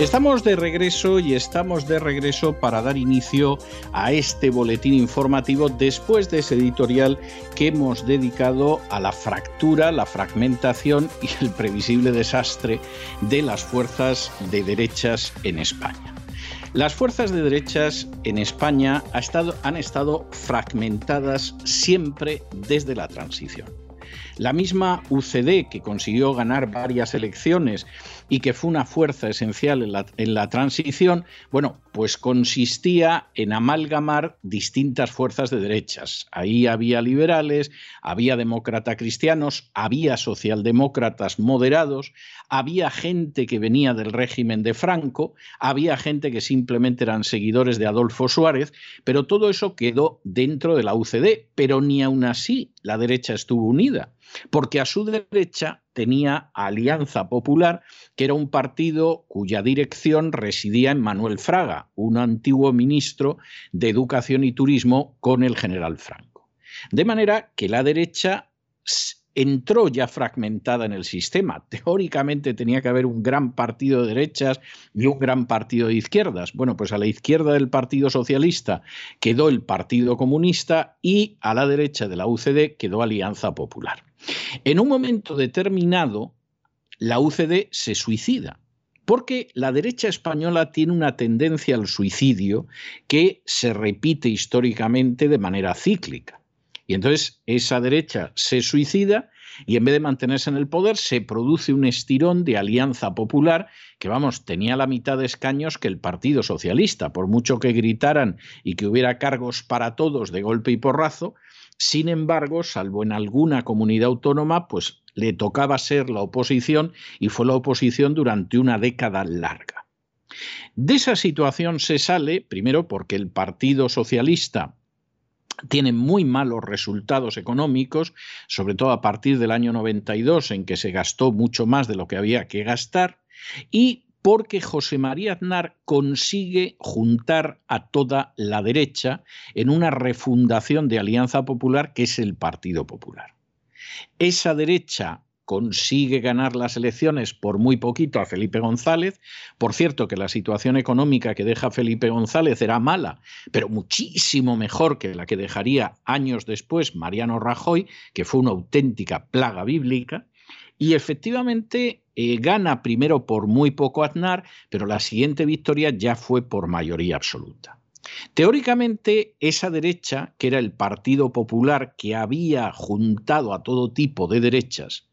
Estamos de regreso y estamos de regreso para dar inicio a este boletín informativo después de ese editorial que hemos dedicado a la fractura, la fragmentación y el previsible desastre de las fuerzas de derechas en España. Las fuerzas de derechas en España han estado fragmentadas siempre desde la transición. La misma UCD, que consiguió ganar varias elecciones y que fue una fuerza esencial en la, transición, bueno, pues consistía en amalgamar distintas fuerzas de derechas. Ahí había liberales, había demócrata cristianos, había socialdemócratas moderados, había gente que venía del régimen de Franco, había gente que simplemente eran seguidores de Adolfo Suárez, pero todo eso quedó dentro de la UCD, pero ni aún así la derecha estuvo unida porque a su derecha tenía Alianza Popular, que era un partido cuya dirección residía en Manuel Fraga, un antiguo ministro de Educación y Turismo con el general Franco. De manera que la derecha entró ya fragmentada en el sistema. Teóricamente tenía que haber un gran partido de derechas y un gran partido de izquierdas. Bueno, pues a la izquierda del Partido Socialista quedó el Partido Comunista y a la derecha de la UCD quedó Alianza Popular. En un momento determinado, la UCD se suicida, porque la derecha española tiene una tendencia al suicidio que se repite históricamente de manera cíclica. Y entonces esa derecha se suicida y en vez de mantenerse en el poder se produce un estirón de alianza popular que, vamos, tenía la mitad de escaños que el Partido Socialista, por mucho que gritaran y que hubiera cargos para todos de golpe y porrazo, sin embargo, salvo en alguna comunidad autónoma, pues le tocaba ser la oposición y fue la oposición durante una década larga. De esa situación se sale, primero porque el Partido Socialista tiene muy malos resultados económicos, sobre todo a partir del año 92, en que se gastó mucho más de lo que había que gastar, y porque José María Aznar consigue juntar a toda la derecha en una refundación de Alianza Popular que es el Partido Popular. Esa derecha consigue ganar las elecciones por muy poquito a Felipe González. Por cierto, que la situación económica que deja Felipe González era mala, pero muchísimo mejor que la que dejaría años después Mariano Rajoy, que fue una auténtica plaga bíblica. Y efectivamente eh, gana primero por muy poco Aznar, pero la siguiente victoria ya fue por mayoría absoluta. Teóricamente, esa derecha, que era el Partido Popular que había juntado a todo tipo de derechas,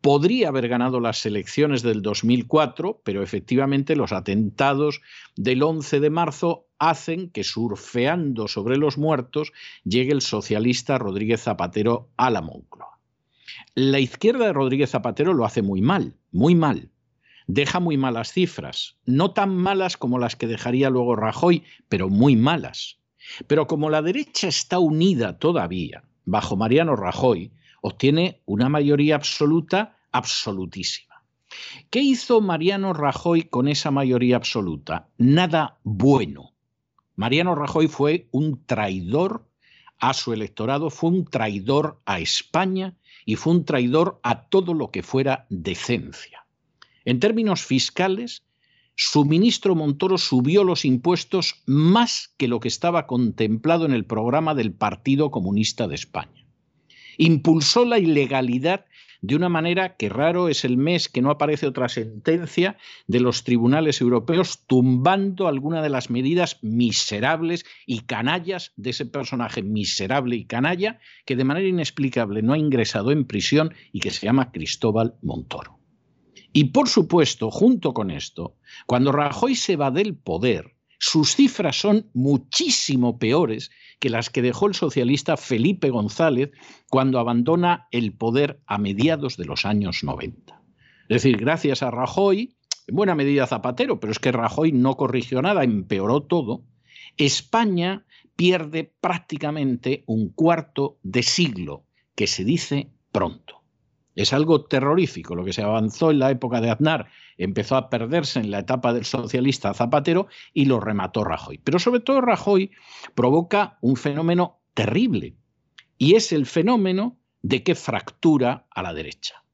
podría haber ganado las elecciones del 2004, pero efectivamente los atentados del 11 de marzo hacen que surfeando sobre los muertos llegue el socialista Rodríguez Zapatero a la Moncloa. La izquierda de Rodríguez Zapatero lo hace muy mal, muy mal. Deja muy malas cifras, no tan malas como las que dejaría luego Rajoy, pero muy malas. Pero como la derecha está unida todavía, bajo Mariano Rajoy, obtiene una mayoría absoluta absolutísima. ¿Qué hizo Mariano Rajoy con esa mayoría absoluta? Nada bueno. Mariano Rajoy fue un traidor a su electorado, fue un traidor a España y fue un traidor a todo lo que fuera decencia. En términos fiscales, su ministro Montoro subió los impuestos más que lo que estaba contemplado en el programa del Partido Comunista de España. Impulsó la ilegalidad de una manera que raro es el mes que no aparece otra sentencia de los tribunales europeos tumbando alguna de las medidas miserables y canallas de ese personaje miserable y canalla que de manera inexplicable no ha ingresado en prisión y que se llama Cristóbal Montoro. Y por supuesto, junto con esto, cuando Rajoy se va del poder, sus cifras son muchísimo peores que las que dejó el socialista Felipe González cuando abandona el poder a mediados de los años 90. Es decir, gracias a Rajoy, en buena medida Zapatero, pero es que Rajoy no corrigió nada, empeoró todo, España pierde prácticamente un cuarto de siglo, que se dice pronto. Es algo terrorífico lo que se avanzó en la época de Aznar, empezó a perderse en la etapa del socialista Zapatero y lo remató Rajoy. Pero sobre todo Rajoy provoca un fenómeno terrible y es el fenómeno de que fractura a la derecha.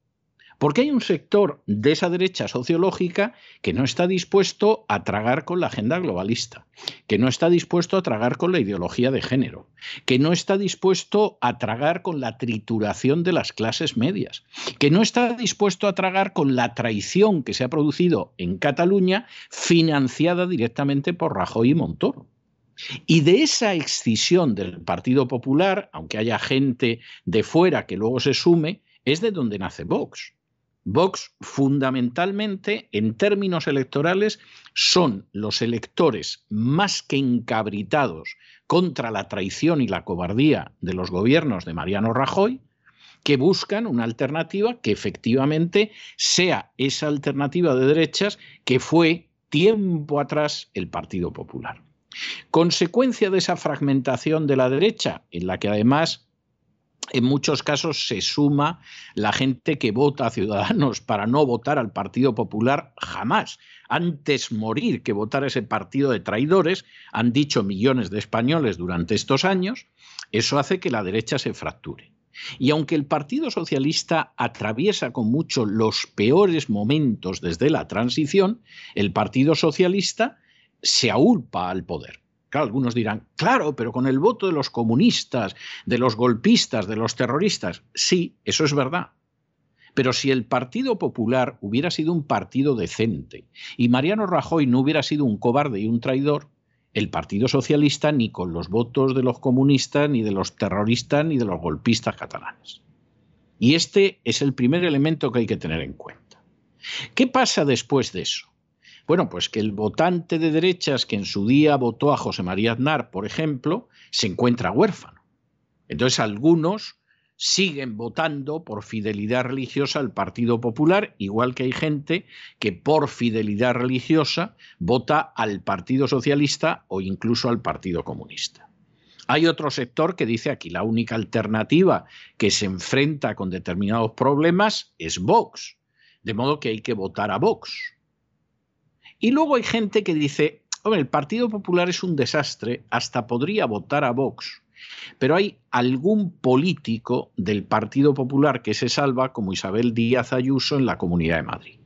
Porque hay un sector de esa derecha sociológica que no está dispuesto a tragar con la agenda globalista, que no está dispuesto a tragar con la ideología de género, que no está dispuesto a tragar con la trituración de las clases medias, que no está dispuesto a tragar con la traición que se ha producido en Cataluña financiada directamente por Rajoy y Montoro. Y de esa excisión del Partido Popular, aunque haya gente de fuera que luego se sume, es de donde nace Vox. Vox fundamentalmente en términos electorales son los electores más que encabritados contra la traición y la cobardía de los gobiernos de Mariano Rajoy, que buscan una alternativa que efectivamente sea esa alternativa de derechas que fue tiempo atrás el Partido Popular. Consecuencia de esa fragmentación de la derecha, en la que además en muchos casos se suma la gente que vota a Ciudadanos para no votar al Partido Popular jamás. Antes morir que votar a ese partido de traidores, han dicho millones de españoles durante estos años, eso hace que la derecha se fracture. Y aunque el Partido Socialista atraviesa con mucho los peores momentos desde la transición, el Partido Socialista se aulpa al poder algunos dirán, claro, pero con el voto de los comunistas, de los golpistas, de los terroristas. Sí, eso es verdad. Pero si el Partido Popular hubiera sido un partido decente y Mariano Rajoy no hubiera sido un cobarde y un traidor, el Partido Socialista ni con los votos de los comunistas, ni de los terroristas, ni de los golpistas catalanes. Y este es el primer elemento que hay que tener en cuenta. ¿Qué pasa después de eso? Bueno, pues que el votante de derechas que en su día votó a José María Aznar, por ejemplo, se encuentra huérfano. Entonces algunos siguen votando por fidelidad religiosa al Partido Popular, igual que hay gente que por fidelidad religiosa vota al Partido Socialista o incluso al Partido Comunista. Hay otro sector que dice aquí la única alternativa que se enfrenta con determinados problemas es Vox, de modo que hay que votar a Vox. Y luego hay gente que dice, hombre, el Partido Popular es un desastre, hasta podría votar a Vox. Pero hay algún político del Partido Popular que se salva, como Isabel Díaz Ayuso en la Comunidad de Madrid.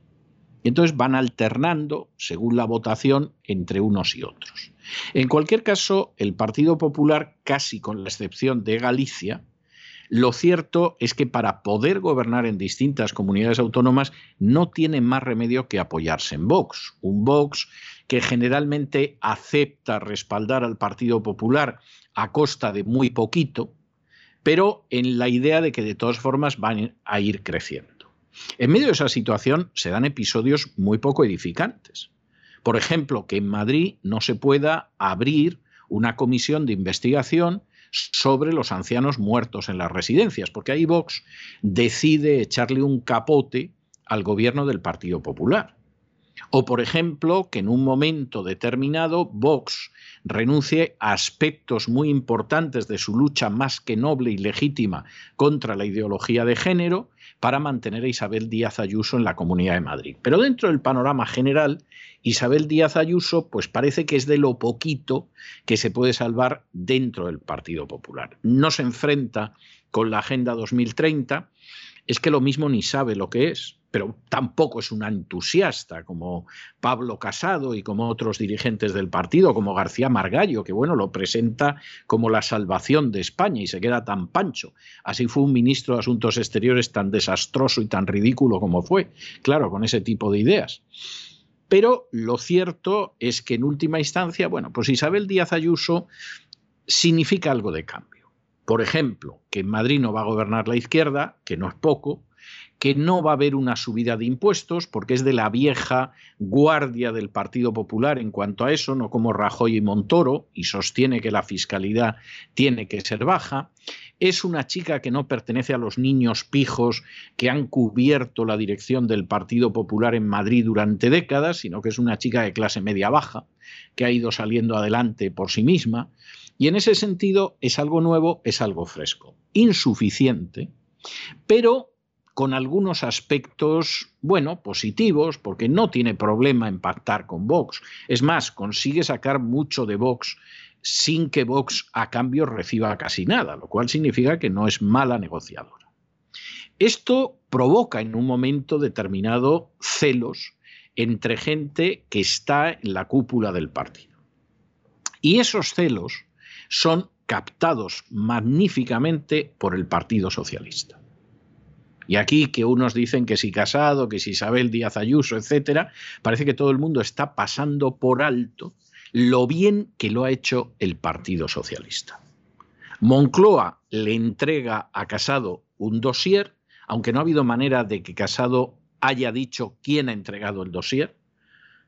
Y entonces van alternando, según la votación, entre unos y otros. En cualquier caso, el Partido Popular, casi con la excepción de Galicia, lo cierto es que para poder gobernar en distintas comunidades autónomas no tiene más remedio que apoyarse en Vox. Un Vox que generalmente acepta respaldar al Partido Popular a costa de muy poquito, pero en la idea de que de todas formas van a ir creciendo. En medio de esa situación se dan episodios muy poco edificantes. Por ejemplo, que en Madrid no se pueda abrir una comisión de investigación sobre los ancianos muertos en las residencias, porque ahí Vox decide echarle un capote al gobierno del Partido Popular. O, por ejemplo, que en un momento determinado Vox renuncie a aspectos muy importantes de su lucha más que noble y legítima contra la ideología de género para mantener a Isabel Díaz Ayuso en la Comunidad de Madrid. Pero dentro del panorama general, Isabel Díaz Ayuso, pues parece que es de lo poquito que se puede salvar dentro del Partido Popular. No se enfrenta con la Agenda 2030, es que lo mismo ni sabe lo que es pero tampoco es una entusiasta como Pablo Casado y como otros dirigentes del partido, como García Margallo, que bueno, lo presenta como la salvación de España y se queda tan pancho. Así fue un ministro de Asuntos Exteriores tan desastroso y tan ridículo como fue, claro, con ese tipo de ideas. Pero lo cierto es que en última instancia, bueno, pues Isabel Díaz Ayuso significa algo de cambio. Por ejemplo, que en Madrid no va a gobernar la izquierda, que no es poco, que no va a haber una subida de impuestos porque es de la vieja guardia del Partido Popular en cuanto a eso, no como Rajoy y Montoro, y sostiene que la fiscalidad tiene que ser baja. Es una chica que no pertenece a los niños pijos que han cubierto la dirección del Partido Popular en Madrid durante décadas, sino que es una chica de clase media baja, que ha ido saliendo adelante por sí misma Y en ese sentido es algo nuevo, es algo fresco. Insuficiente, pero con algunos aspectos, bueno, positivos, porque no tiene problema en pactar con Vox. Es más, consigue sacar mucho de Vox sin que Vox a cambio reciba casi nada, lo cual significa que no es mala negociadora. Esto provoca en un momento determinado celos entre gente que está en la cúpula del partido. Y esos celos son captados magníficamente por el Partido Socialista. Y aquí que unos dicen que si Casado, que si Isabel Díaz Ayuso, etcétera, parece que todo el mundo está pasando por alto lo bien que lo ha hecho el Partido Socialista. Moncloa le entrega a Casado un dossier, aunque no ha habido manera de que Casado haya dicho quién ha entregado el dossier.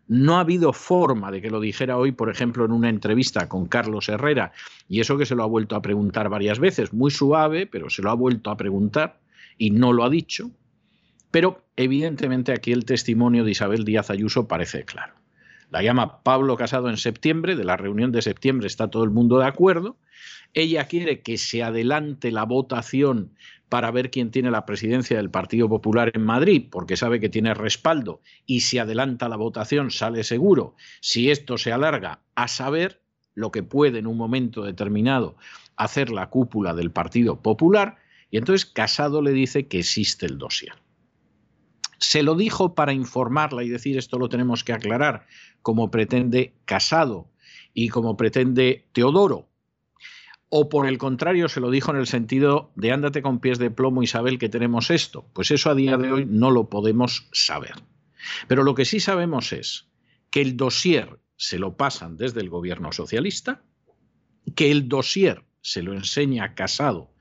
No ha habido forma de que lo dijera hoy, por ejemplo, en una entrevista con Carlos Herrera, y eso que se lo ha vuelto a preguntar varias veces, muy suave, pero se lo ha vuelto a preguntar y no lo ha dicho, pero evidentemente aquí el testimonio de Isabel Díaz Ayuso parece claro. La llama Pablo Casado en septiembre, de la reunión de septiembre está todo el mundo de acuerdo. Ella quiere que se adelante la votación para ver quién tiene la presidencia del Partido Popular en Madrid, porque sabe que tiene respaldo y si adelanta la votación sale seguro. Si esto se alarga, a saber lo que puede en un momento determinado hacer la cúpula del Partido Popular, y entonces Casado le dice que existe el dossier. Se lo dijo para informarla y decir esto lo tenemos que aclarar, como pretende Casado y como pretende Teodoro. O por el contrario, se lo dijo en el sentido de ándate con pies de plomo, Isabel, que tenemos esto. Pues eso a día de hoy no lo podemos saber. Pero lo que sí sabemos es que el dossier se lo pasan desde el gobierno socialista, que el dossier se lo enseña Casado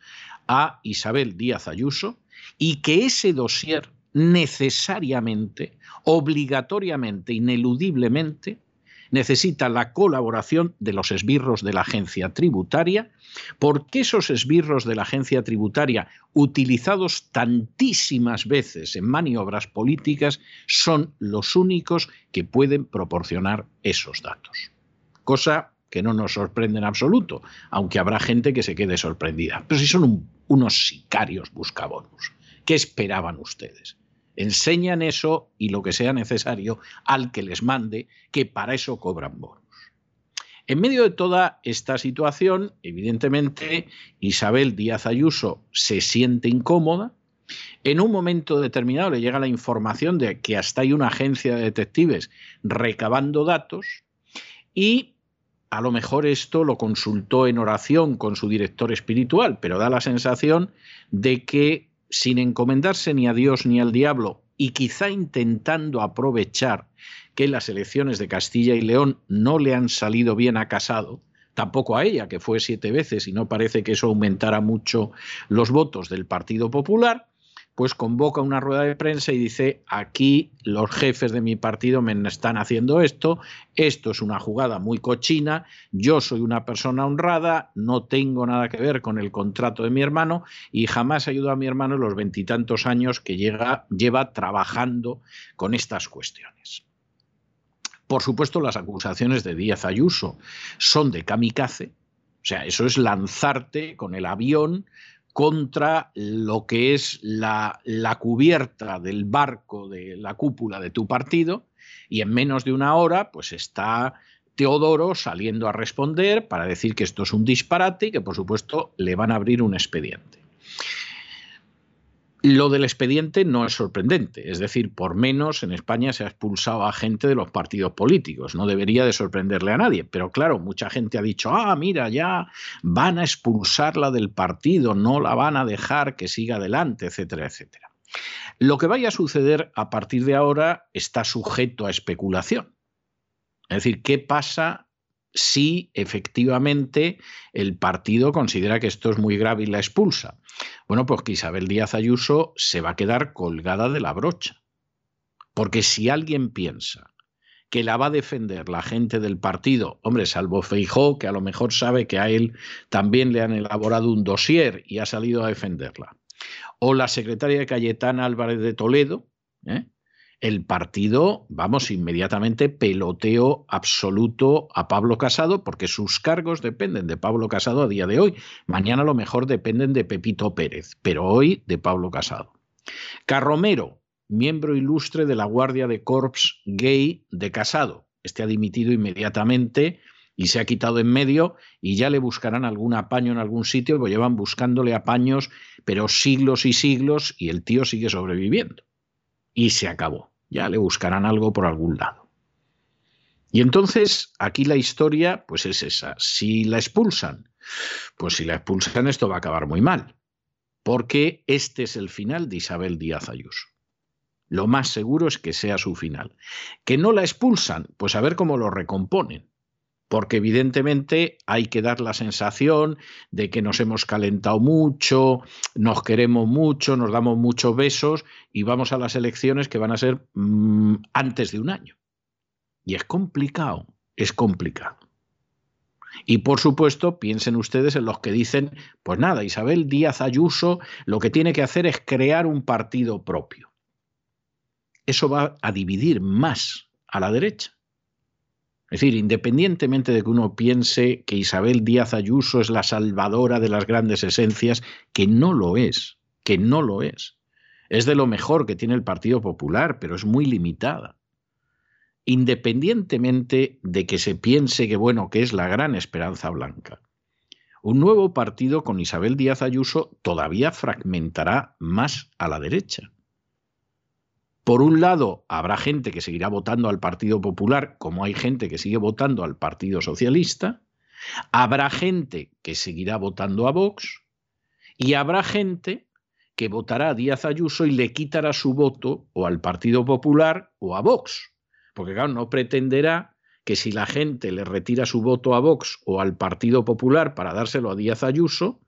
a Isabel Díaz Ayuso y que ese dossier necesariamente, obligatoriamente, ineludiblemente, necesita la colaboración de los esbirros de la agencia tributaria, porque esos esbirros de la agencia tributaria, utilizados tantísimas veces en maniobras políticas, son los únicos que pueden proporcionar esos datos. Cosa que no nos sorprende en absoluto, aunque habrá gente que se quede sorprendida. Pero si son unos sicarios buscabonus, ¿qué esperaban ustedes? Enseñan eso y lo que sea necesario al que les mande, que para eso cobran bonus. En medio de toda esta situación, evidentemente, Isabel Díaz Ayuso se siente incómoda. En un momento determinado le llega la información de que hasta hay una agencia de detectives recabando datos y a lo mejor esto lo consultó en oración con su director espiritual, pero da la sensación de que sin encomendarse ni a Dios ni al diablo y quizá intentando aprovechar que las elecciones de Castilla y León no le han salido bien a Casado, tampoco a ella, que fue siete veces y no parece que eso aumentara mucho los votos del Partido Popular, pues convoca una rueda de prensa y dice, aquí los jefes de mi partido me están haciendo esto, esto es una jugada muy cochina, yo soy una persona honrada, no tengo nada que ver con el contrato de mi hermano y jamás ayudo a mi hermano en los veintitantos años que llega, lleva trabajando con estas cuestiones. Por supuesto, las acusaciones de Díaz Ayuso son de kamikaze, o sea, eso es lanzarte con el avión contra lo que es la, la, cubierta del barco de la cúpula de tu partido y en menos de una hora pues está Teodoro saliendo a responder para decir que esto es un disparate y que por supuesto le van a abrir un expediente. Lo del expediente no es sorprendente, es decir, por menos en España se ha expulsado a gente de los partidos políticos, no debería de sorprenderle a nadie, pero claro, mucha gente ha dicho, ah, mira, ya van a expulsarla del partido, no la van a dejar que siga adelante, etcétera, etcétera. Lo que vaya a suceder a partir de ahora está sujeto a especulación. Es decir, ¿qué pasa si efectivamente el partido considera que esto es muy grave y la expulsa. Bueno, pues que Isabel Díaz Ayuso se va a quedar colgada de la brocha. Porque si alguien piensa que la va a defender la gente del partido, hombre, salvo Feijó, que a lo mejor sabe que a él también le han elaborado un dossier y ha salido a defenderla, o la secretaria de Cayetana Álvarez de Toledo, ¿eh? El partido, vamos, inmediatamente peloteo absoluto a Pablo Casado, porque sus cargos dependen de Pablo Casado a día de hoy. Mañana a lo mejor dependen de Pepito Pérez, pero hoy de Pablo Casado. Carromero, miembro ilustre de la Guardia de Corps Gay de Casado. Este ha dimitido inmediatamente y se ha quitado en medio y ya le buscarán algún apaño en algún sitio, lo llevan buscándole apaños, pero siglos y siglos y el tío sigue sobreviviendo. Y se acabó ya le buscarán algo por algún lado. Y entonces aquí la historia pues es esa. Si la expulsan, pues si la expulsan esto va a acabar muy mal, porque este es el final de Isabel Díaz Ayuso. Lo más seguro es que sea su final. Que no la expulsan, pues a ver cómo lo recomponen porque evidentemente hay que dar la sensación de que nos hemos calentado mucho, nos queremos mucho, nos damos muchos besos y vamos a las elecciones que van a ser mm, antes de un año. Y es complicado, es complicado. Y por supuesto, piensen ustedes en los que dicen, pues nada, Isabel Díaz Ayuso lo que tiene que hacer es crear un partido propio. Eso va a dividir más a la derecha. Es decir, independientemente de que uno piense que Isabel Díaz Ayuso es la salvadora de las grandes esencias, que no lo es, que no lo es. Es de lo mejor que tiene el Partido Popular, pero es muy limitada. Independientemente de que se piense que bueno, que es la gran esperanza blanca. Un nuevo partido con Isabel Díaz Ayuso todavía fragmentará más a la derecha. Por un lado, habrá gente que seguirá votando al Partido Popular, como hay gente que sigue votando al Partido Socialista. Habrá gente que seguirá votando a Vox. Y habrá gente que votará a Díaz Ayuso y le quitará su voto o al Partido Popular o a Vox. Porque, claro, no pretenderá que si la gente le retira su voto a Vox o al Partido Popular para dárselo a Díaz Ayuso,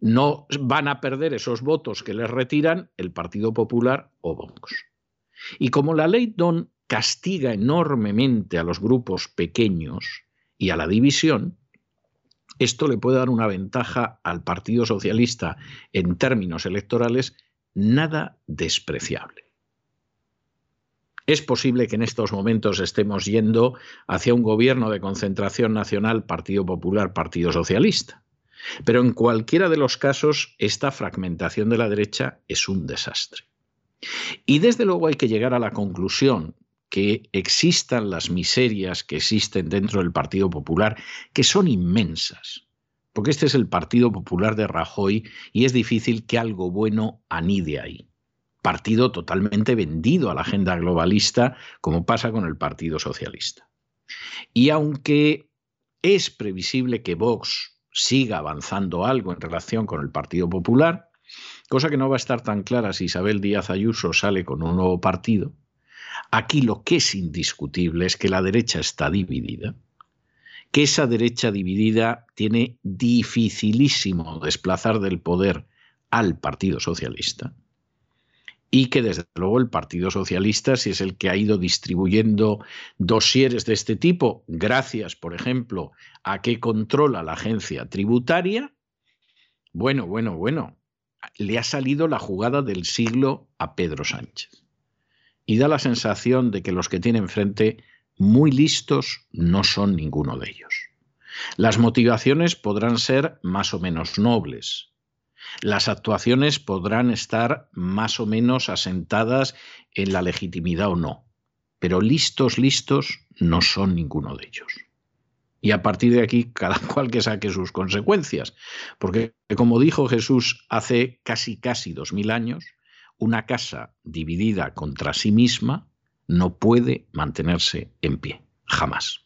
no van a perder esos votos que les retiran el Partido Popular o Vox. Y como la ley Don castiga enormemente a los grupos pequeños y a la división, esto le puede dar una ventaja al Partido Socialista en términos electorales nada despreciable. Es posible que en estos momentos estemos yendo hacia un gobierno de concentración nacional Partido Popular, Partido Socialista. Pero en cualquiera de los casos, esta fragmentación de la derecha es un desastre. Y desde luego hay que llegar a la conclusión que existan las miserias que existen dentro del Partido Popular, que son inmensas, porque este es el Partido Popular de Rajoy y es difícil que algo bueno anide ahí. Partido totalmente vendido a la agenda globalista, como pasa con el Partido Socialista. Y aunque es previsible que Vox siga avanzando algo en relación con el Partido Popular, cosa que no va a estar tan clara si Isabel Díaz Ayuso sale con un nuevo partido. Aquí lo que es indiscutible es que la derecha está dividida, que esa derecha dividida tiene dificilísimo desplazar del poder al Partido Socialista y que desde luego el Partido Socialista, si es el que ha ido distribuyendo dosieres de este tipo, gracias, por ejemplo, a que controla la agencia tributaria, bueno, bueno, bueno, le ha salido la jugada del siglo a Pedro Sánchez. Y da la sensación de que los que tienen frente muy listos no son ninguno de ellos. Las motivaciones podrán ser más o menos nobles. Las actuaciones podrán estar más o menos asentadas en la legitimidad o no. Pero listos, listos no son ninguno de ellos y a partir de aquí cada cual que saque sus consecuencias. Porque, como dijo Jesús hace casi, casi dos mil años, una casa dividida contra sí misma no puede mantenerse en pie, jamás.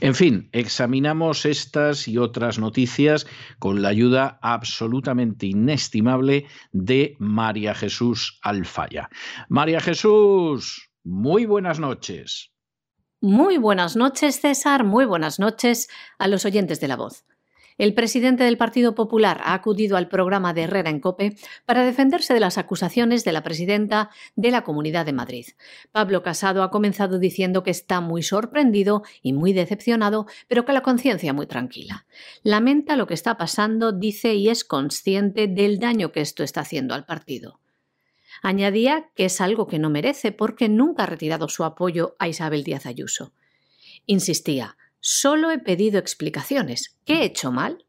En fin, examinamos estas y otras noticias con la ayuda absolutamente inestimable de María Jesús Alfaya. María Jesús, muy buenas noches. Muy buenas noches, César. Muy buenas noches a los oyentes de la voz. El presidente del Partido Popular ha acudido al programa de Herrera en Cope para defenderse de las acusaciones de la presidenta de la Comunidad de Madrid. Pablo Casado ha comenzado diciendo que está muy sorprendido y muy decepcionado, pero que la conciencia muy tranquila. Lamenta lo que está pasando, dice, y es consciente del daño que esto está haciendo al partido. Añadía que es algo que no merece porque nunca ha retirado su apoyo a Isabel Díaz Ayuso. Insistía, solo he pedido explicaciones. ¿Qué he hecho mal?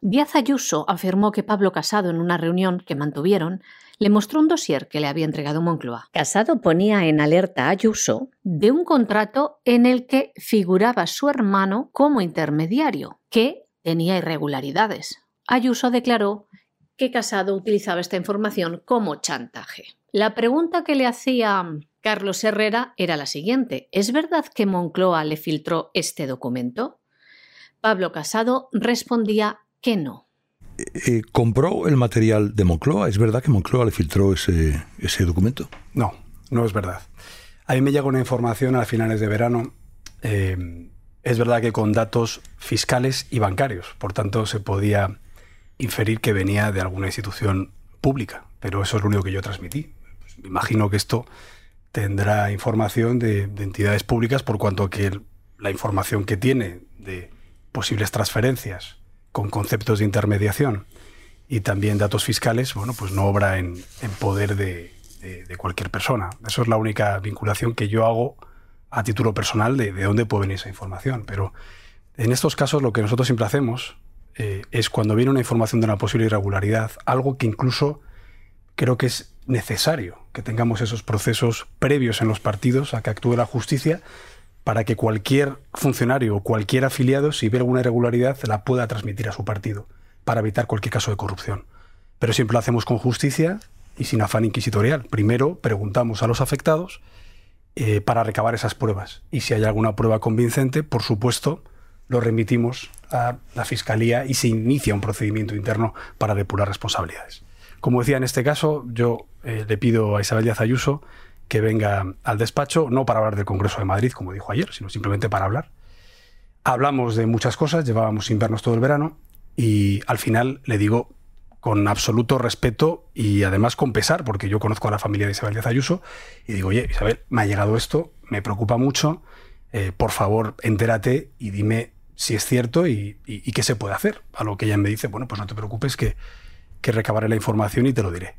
Díaz Ayuso afirmó que Pablo Casado en una reunión que mantuvieron le mostró un dossier que le había entregado Moncloa. Casado ponía en alerta a Ayuso de un contrato en el que figuraba su hermano como intermediario, que tenía irregularidades. Ayuso declaró que Casado utilizaba esta información como chantaje. La pregunta que le hacía Carlos Herrera era la siguiente. ¿Es verdad que Moncloa le filtró este documento? Pablo Casado respondía que no. Eh, ¿Compró el material de Moncloa? ¿Es verdad que Moncloa le filtró ese, ese documento? No, no es verdad. A mí me llegó una información a finales de verano. Eh, es verdad que con datos fiscales y bancarios. Por tanto, se podía inferir que venía de alguna institución pública. Pero eso es lo único que yo transmití. Pues me imagino que esto tendrá información de, de entidades públicas por cuanto que la información que tiene de posibles transferencias con conceptos de intermediación y también datos fiscales, bueno, pues no obra en, poder de, cualquier persona. Eso es la única vinculación que yo hago a título personal de, de dónde puede venir esa información. Pero en estos casos lo que nosotros siempre hacemos eh, es cuando viene una información de una posible irregularidad, algo que incluso creo que es necesario que tengamos esos procesos previos en los partidos a que actúe la justicia para que cualquier funcionario o cualquier afiliado, si ve alguna irregularidad, la pueda transmitir a su partido, para evitar cualquier caso de corrupción. Pero siempre lo hacemos con justicia y sin afán inquisitorial. Primero preguntamos a los afectados eh, para recabar esas pruebas. Y si hay alguna prueba convincente, por supuesto, lo remitimos a la Fiscalía y se inicia un procedimiento interno para depurar responsabilidades. Como decía, en este caso, yo eh, le pido a Isabel Díaz Ayuso que venga al despacho, no para hablar del Congreso de Madrid, como dijo ayer, sino simplemente para hablar. Hablamos de muchas cosas, llevábamos sin vernos todo el verano y al final le digo con absoluto respeto y además con pesar, porque yo conozco a la familia de Isabel Díaz Ayuso, y digo, oye, Isabel, me ha llegado esto, me preocupa mucho, eh, por favor, entérate y dime si es cierto y, qué se puede hacer. A lo que ella me dice, bueno, pues no te preocupes, que, recabaré la información y te lo diré.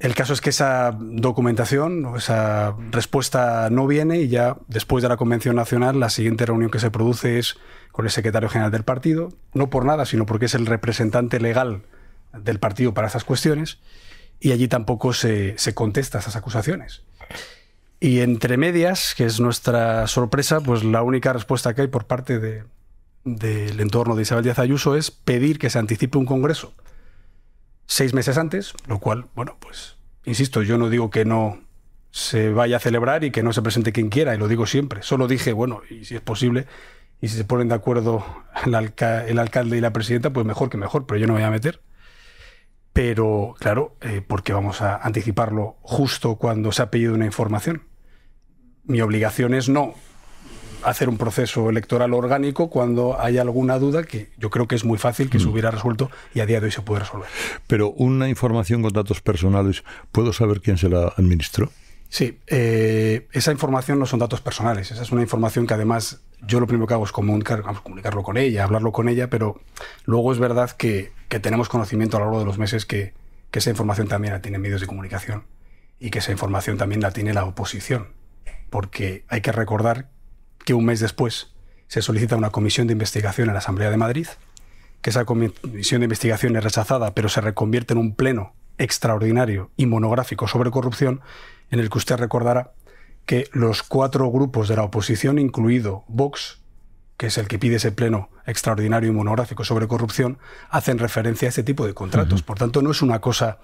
El caso es que esa documentación esa respuesta no viene y ya después de la Convención Nacional la siguiente reunión que se produce es con el secretario general del partido, no por nada, sino porque es el representante legal del partido para esas cuestiones y allí tampoco se, se contesta esas acusaciones. Y entre medias, que es nuestra sorpresa, pues la única respuesta que hay por parte de, del entorno de Isabel Díaz Ayuso es pedir que se anticipe un congreso seis meses antes, lo cual, bueno, pues, insisto, yo no digo que no se vaya a celebrar y que no se presente quien quiera, y lo digo siempre. Solo dije, bueno, y si es posible, y si se ponen de acuerdo el, alcalde y la presidenta, pues mejor que mejor, pero yo no me voy a meter. Pero, claro, eh, porque vamos a anticiparlo justo cuando se ha pedido una información. Mi obligación es no hacer un proceso electoral orgánico cuando hay alguna duda que yo creo que es muy fácil que se mm. hubiera resuelto y a día de hoy se puede resolver. Pero una información con datos personales, ¿puedo saber quién se la administró? Sí, eh, esa información no son datos personales, esa es una información que además yo lo primero que hago es comunicar, comunicarlo con ella, hablarlo con ella, pero luego es verdad que, tenemos conocimiento a lo largo de los meses que, que esa información también la tienen medios de comunicación y que esa información también la tiene la oposición, porque hay que recordar que un mes después se solicita una comisión de investigación en la Asamblea de Madrid, que esa comisión de investigación es rechazada, pero se reconvierte en un pleno extraordinario y monográfico sobre corrupción, en el que usted recordará que los cuatro grupos de la oposición, incluido Vox, que es el que pide ese pleno extraordinario y monográfico sobre corrupción, hacen referencia a este tipo de contratos. Por tanto, no es una cosa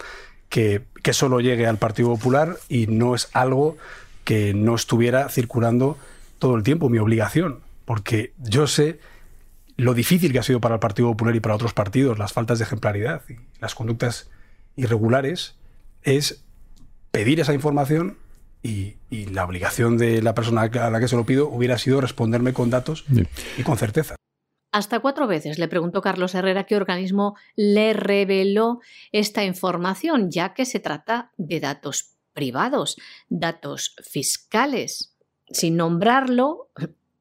que, que solo llegue al Partido Popular y no es algo que no estuviera circulando todo el tiempo, mi obligación, porque yo sé lo difícil que ha sido para el Partido Popular y para otros partidos las faltas de ejemplaridad y las conductas irregulares, es pedir esa información y, la obligación de la persona a la que se lo pido hubiera sido responderme con datos y con certeza. Hasta cuatro veces le preguntó Carlos Herrera qué organismo le reveló esta información, ya que se trata de datos privados, datos fiscales sin nombrarlo,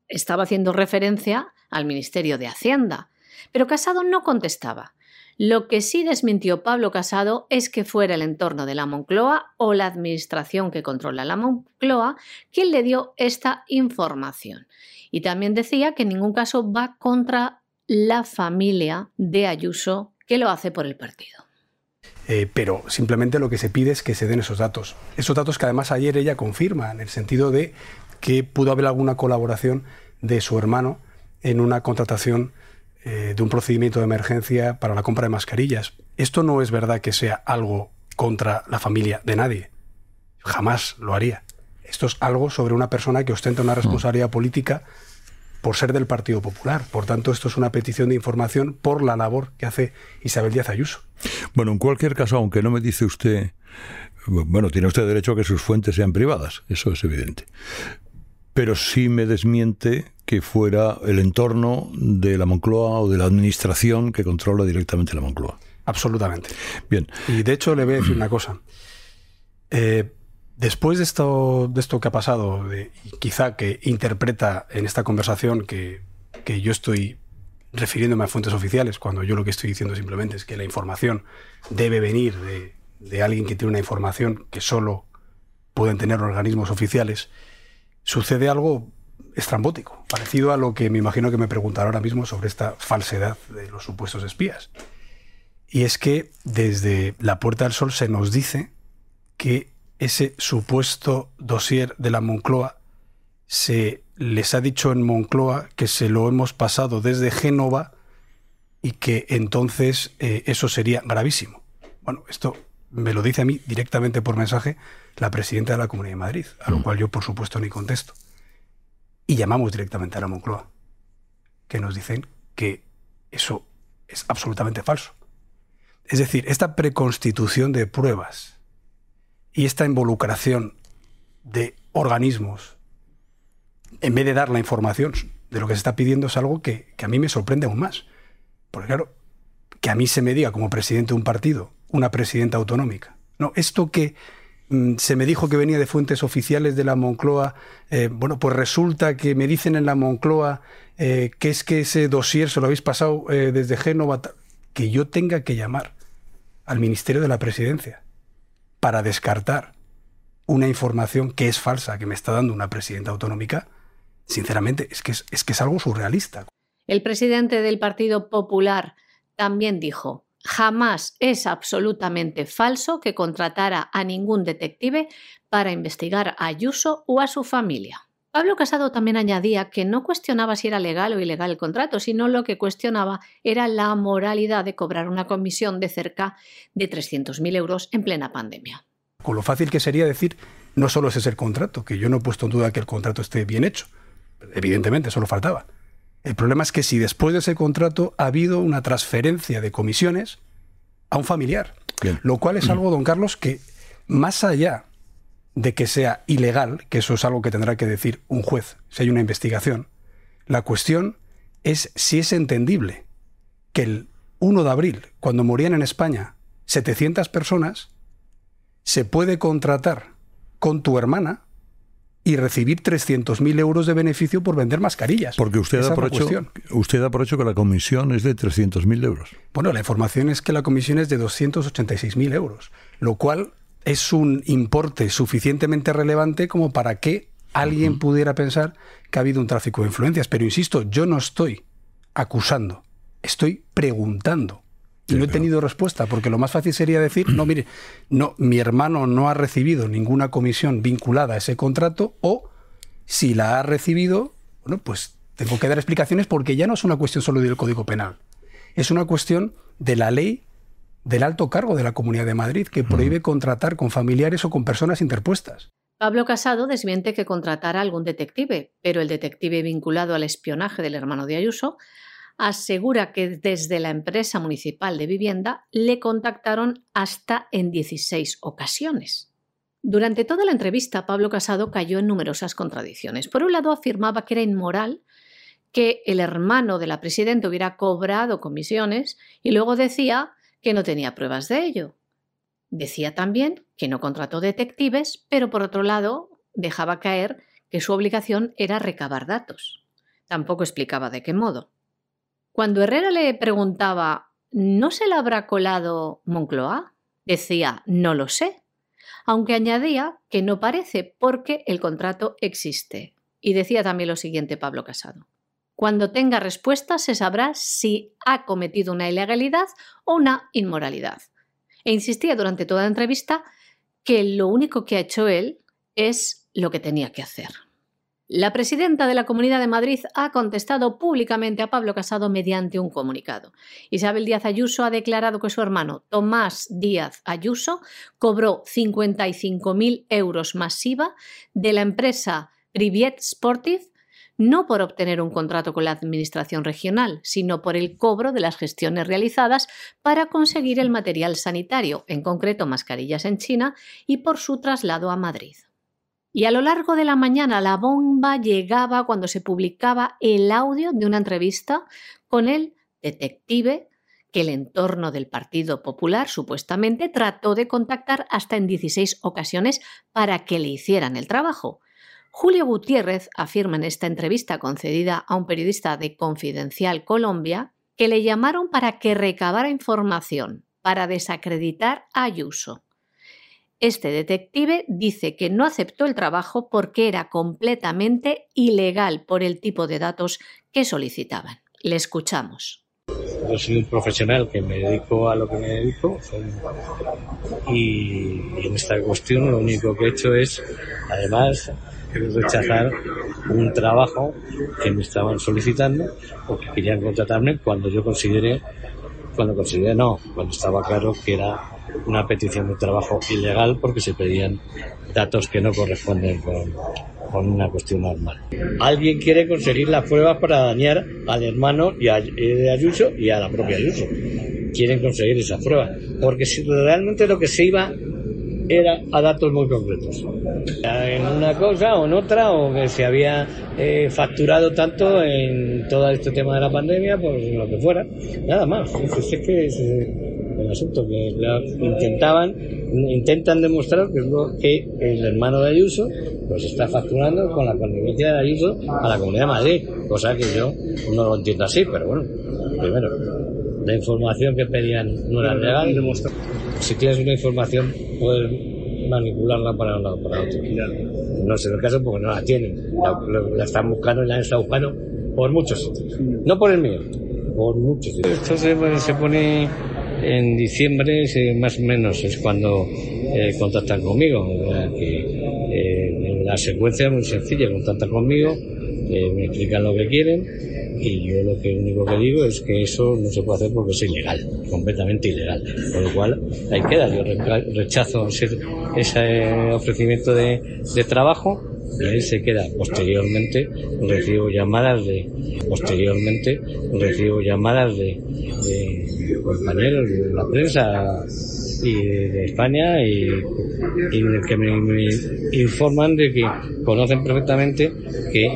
estaba haciendo referencia al Ministerio de Hacienda. Pero Casado no contestaba. Lo que sí desmintió Pablo Casado es que fuera el entorno de la Moncloa o la administración que controla la Moncloa quien le dio esta información. Y también decía que en ningún caso va contra la familia de Ayuso, que lo hace por el partido. Eh, pero simplemente lo que se pide es que se den esos datos. Esos datos que además ayer ella confirma, en el sentido de que pudo haber alguna colaboración de su hermano en una contratación eh, de un procedimiento de emergencia para la compra de mascarillas. Esto no es verdad que sea algo contra la familia de nadie. Jamás lo haría. Esto es algo sobre una persona que ostenta una responsabilidad política por ser del Partido Popular. Por tanto, esto es una petición de información por la labor que hace Isabel Díaz Ayuso. Bueno, en cualquier caso, aunque no me dice usted, bueno, tiene usted derecho a que sus fuentes sean privadas, eso es evidente. Pero sí me desmiente que fuera el entorno de la Moncloa o de la administración que controla directamente la Moncloa. Absolutamente. Bien. Y de hecho le voy a decir una cosa. Eh, Después de esto, de esto que ha pasado, quizá que interpreta en esta conversación que, yo estoy refiriéndome a fuentes oficiales, cuando yo lo que estoy diciendo simplemente es que la información debe venir de, de alguien que tiene una información que solo pueden tener organismos oficiales, sucede algo estrambótico, parecido a lo que me imagino que me preguntará ahora mismo sobre esta falsedad de los supuestos espías. Y es que desde la Puerta del Sol se nos dice que ese supuesto dossier de la Moncloa, se les ha dicho en Moncloa que se lo hemos pasado desde Génova y que entonces eh, eso sería gravísimo. Bueno, esto me lo dice a mí directamente por mensaje la presidenta de la Comunidad de Madrid, a lo mm. cual yo por supuesto ni contesto. Y llamamos directamente a la Moncloa, que nos dicen que eso es absolutamente falso. Es decir, esta preconstitución de pruebas y esta involucración de organismos, en vez de dar la información de lo que se está pidiendo, es algo que, a mí me sorprende aún más. Porque claro, que a mí se me diga como presidente de un partido, una presidenta autonómica. No, esto que mm, se me dijo que venía de fuentes oficiales de la Moncloa, eh, bueno, pues resulta que me dicen en la Moncloa eh, que es que ese dossier se lo habéis pasado eh, desde Génova, que yo tenga que llamar al Ministerio de la Presidencia para descartar una información que es falsa, que me está dando una presidenta autonómica, sinceramente, es que es, que es algo surrealista. El presidente del Partido Popular también dijo, jamás es absolutamente falso que contratara a ningún detective para investigar a Ayuso o a su familia. Pablo Casado también añadía que no cuestionaba si era legal o ilegal el contrato, sino lo que cuestionaba era la moralidad de cobrar una comisión de cerca de 300.000 euros en plena pandemia. Con lo fácil que sería decir, no solo ese es el contrato, que yo no he puesto en duda que el contrato esté bien hecho. Evidentemente, solo faltaba. El problema es que si después de ese contrato ha habido una transferencia de comisiones a un familiar, lo cual es algo, don Carlos, que más allá de que sea ilegal, que eso es algo que tendrá que decir un juez si hay una investigación, la cuestión es si es entendible que el 1 de abril, cuando morían en España 700 personas, se puede contratar con tu hermana y recibir 300.000 euros de beneficio por vender mascarillas. Porque usted da, por hecho, usted da por hecho que la comisión es de 300.000 euros. Bueno, la información es que la comisión es de 286.000 euros, lo cual es un importe suficientemente relevante como para que alguien pudiera pensar que ha habido un tráfico de influencias. Pero insisto, yo no estoy acusando, estoy preguntando. Y no he tenido respuesta, porque lo más fácil sería decir, no, mire, no, mi hermano no ha recibido ninguna comisión vinculada a ese contrato, o si la ha recibido, bueno, pues tengo que dar explicaciones porque ya no es una cuestión solo del Código Penal, es una cuestión de la ley del alto cargo de la Comunidad de Madrid, que prohíbe contratar con familiares o con personas interpuestas. Pablo Casado desmiente que contratara a algún detective, pero el detective vinculado al espionaje del hermano de Ayuso asegura que desde la empresa municipal de vivienda le contactaron hasta en 16 ocasiones. Durante toda la entrevista, Pablo Casado cayó en numerosas contradicciones. Por un lado, afirmaba que era inmoral que el hermano de la presidenta hubiera cobrado comisiones y luego decía que no tenía pruebas de ello. Decía también que no contrató detectives, pero por otro lado dejaba caer que su obligación era recabar datos. Tampoco explicaba de qué modo. Cuando Herrera le preguntaba ¿no se le habrá colado Moncloa? decía no lo sé, aunque añadía que no parece porque el contrato existe. Y decía también lo siguiente Pablo Casado. Cuando tenga respuesta se sabrá si ha cometido una ilegalidad o una inmoralidad. E insistía durante toda la entrevista que lo único que ha hecho él es lo que tenía que hacer. La presidenta de la Comunidad de Madrid ha contestado públicamente a Pablo Casado mediante un comunicado. Isabel Díaz Ayuso ha declarado que su hermano Tomás Díaz Ayuso cobró 55.000 euros masiva de la empresa Priviet Sportive no por obtener un contrato con la Administración regional, sino por el cobro de las gestiones realizadas para conseguir el material sanitario, en concreto mascarillas en China, y por su traslado a Madrid. Y a lo largo de la mañana la bomba llegaba cuando se publicaba el audio de una entrevista con el detective que el entorno del Partido Popular supuestamente trató de contactar hasta en 16 ocasiones para que le hicieran el trabajo. Julio Gutiérrez afirma en esta entrevista concedida a un periodista de Confidencial Colombia que le llamaron para que recabara información para desacreditar a Ayuso. Este detective dice que no aceptó el trabajo porque era completamente ilegal por el tipo de datos que solicitaban. Le escuchamos. Yo soy un profesional que me dedico a lo que me dedico y en esta cuestión lo único que he hecho es, además, rechazar un trabajo que me estaban solicitando o que querían contratarme cuando yo consideré, cuando consideré no, cuando estaba claro que era una petición de trabajo ilegal porque se pedían datos que no corresponden con, una cuestión normal. Alguien quiere conseguir las pruebas para dañar al hermano y a, de Ayuso y a la propia Ayuso. Quieren conseguir esas pruebas. Porque si realmente lo que se iba era a datos muy concretos. En una cosa o en otra, o que se había eh, facturado tanto en todo este tema de la pandemia, pues lo que fuera. Nada más. Es, que es, el asunto, que intentaban, intentan demostrar que es lo que el hermano de Ayuso pues está facturando con la connivencia de Ayuso a la Comunidad de Madrid, cosa que yo no lo entiendo así, pero bueno, primero, la información que pedían no era legal. Si tienes una información, puedes manipularla para un lado para otro. No sé el caso porque no la tienen. La, están buscando y la han estado buscando por muchos No por el mío, por muchos. Esto se pone en diciembre más o menos es cuando eh, contactan conmigo. Eh, la secuencia es muy sencilla, contactan conmigo, eh, me explican lo que quieren y yo lo que único que digo es que eso no se puede hacer porque es ilegal, completamente ilegal. Con lo cual ahí queda, yo rechazo ese, ofrecimiento de, de trabajo y ahí se queda. Posteriormente recibo llamadas de posteriormente recibo llamadas de, compañeros de la prensa y de España y, que me, informan de que conocen perfectamente que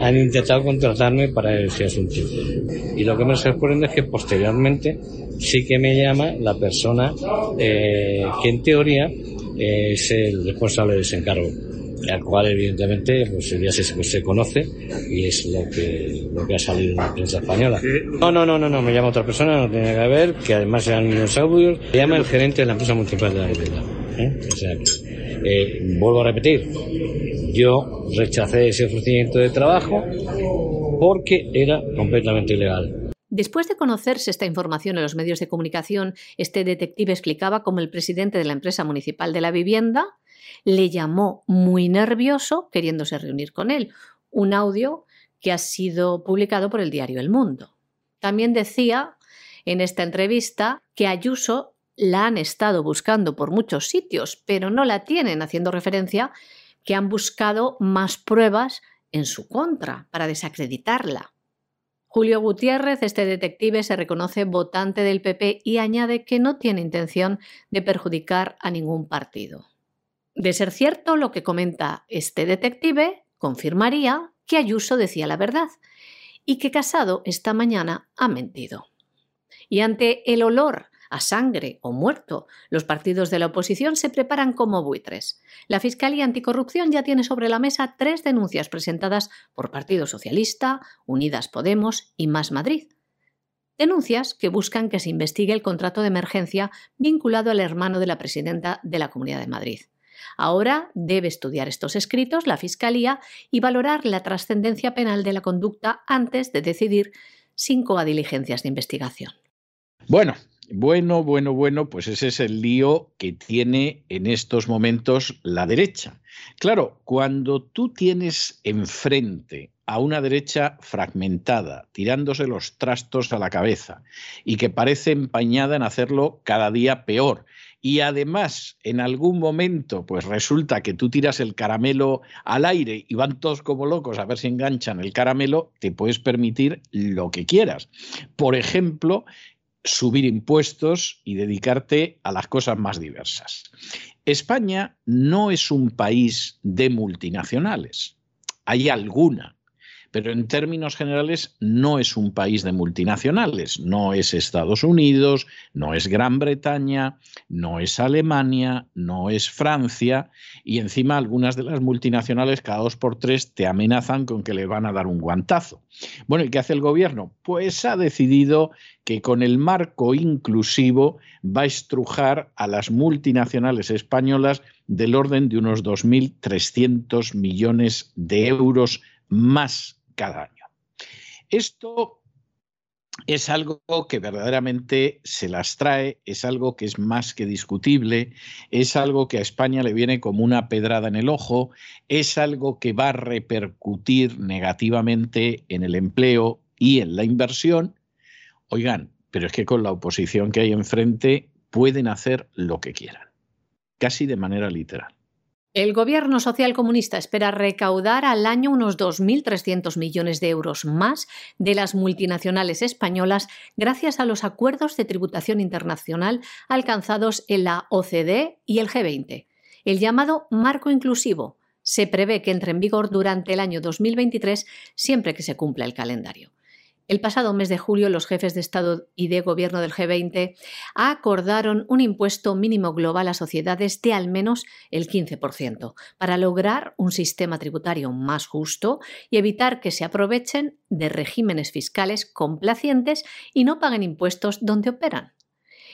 han, intentado contratarme para ese asunto. Y lo que me sorprende es que posteriormente sí que me llama la persona eh, que en teoría es el responsable de ese encargo al cual evidentemente pues ya se, se, conoce y es lo que lo que ha salido en la prensa española. No, no, no, no, no, me llama otra persona, no tiene que ver, que además eran unos audios, me llama el gerente de la empresa municipal de la vivienda. ¿eh? O sea eh, vuelvo a repetir, yo rechacé ese ofrecimiento de trabajo porque era completamente ilegal. Después de conocerse esta información en los medios de comunicación, este detective explicaba cómo el presidente de la empresa municipal de la vivienda le llamó muy nervioso queriéndose reunir con él. Un audio que ha sido publicado por el diario El Mundo. También decía en esta entrevista que Ayuso la han estado buscando por muchos sitios, pero no la tienen, haciendo referencia que han buscado más pruebas en su contra para desacreditarla. Julio Gutiérrez, este detective, se reconoce votante del PP y añade que no tiene intención de perjudicar a ningún partido. De ser cierto lo que comenta este detective, confirmaría que Ayuso decía la verdad y que Casado esta mañana ha mentido. Y ante el olor a sangre o muerto, los partidos de la oposición se preparan como buitres. La Fiscalía Anticorrupción ya tiene sobre la mesa tres denuncias presentadas por Partido Socialista, Unidas Podemos y Más Madrid. Denuncias que buscan que se investigue el contrato de emergencia vinculado al hermano de la presidenta de la Comunidad de Madrid. Ahora debe estudiar estos escritos la Fiscalía y valorar la trascendencia penal de la conducta antes de decidir sin coa diligencias de investigación. Bueno, bueno, bueno, bueno, pues ese es el lío que tiene en estos momentos la derecha. Claro, cuando tú tienes enfrente a una derecha fragmentada, tirándose los trastos a la cabeza y que parece empañada en hacerlo cada día peor. Y además, en algún momento, pues resulta que tú tiras el caramelo al aire y van todos como locos a ver si enganchan el caramelo, te puedes permitir lo que quieras. Por ejemplo, subir impuestos y dedicarte a las cosas más diversas. España no es un país de multinacionales. Hay alguna, pero en términos generales no es un país de multinacionales, no es Estados Unidos, no es Gran Bretaña, no es Alemania, no es Francia, y encima algunas de las multinacionales cada dos por tres te amenazan con que le van a dar un guantazo. Bueno, ¿y qué hace el gobierno? Pues ha decidido que con el marco inclusivo va a estrujar a las multinacionales españolas del orden de unos 2.300 millones de euros más cada año. Esto es algo que verdaderamente se las trae, es algo que es más que discutible, es algo que a España le viene como una pedrada en el ojo, es algo que va a repercutir negativamente en el empleo y en la inversión. Oigan, pero es que con la oposición que hay enfrente pueden hacer lo que quieran, casi de manera literal. El gobierno social comunista espera recaudar al año unos 2.300 millones de euros más de las multinacionales españolas gracias a los acuerdos de tributación internacional alcanzados en la OCDE y el G20. El llamado marco inclusivo se prevé que entre en vigor durante el año 2023 siempre que se cumpla el calendario. El pasado mes de julio, los jefes de Estado y de Gobierno del G20 acordaron un impuesto mínimo global a sociedades de al menos el 15%, para lograr un sistema tributario más justo y evitar que se aprovechen de regímenes fiscales complacientes y no paguen impuestos donde operan.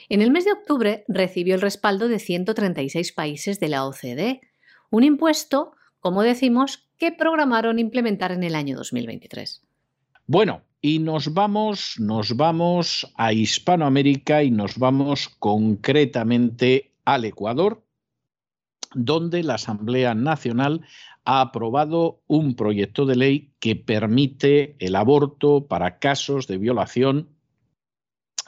En el mes de octubre recibió el respaldo de 136 países de la OCDE, un impuesto, como decimos, que programaron implementar en el año 2023. Bueno, y nos vamos, nos vamos a Hispanoamérica y nos vamos concretamente al Ecuador, donde la Asamblea Nacional ha aprobado un proyecto de ley que permite el aborto para casos de violación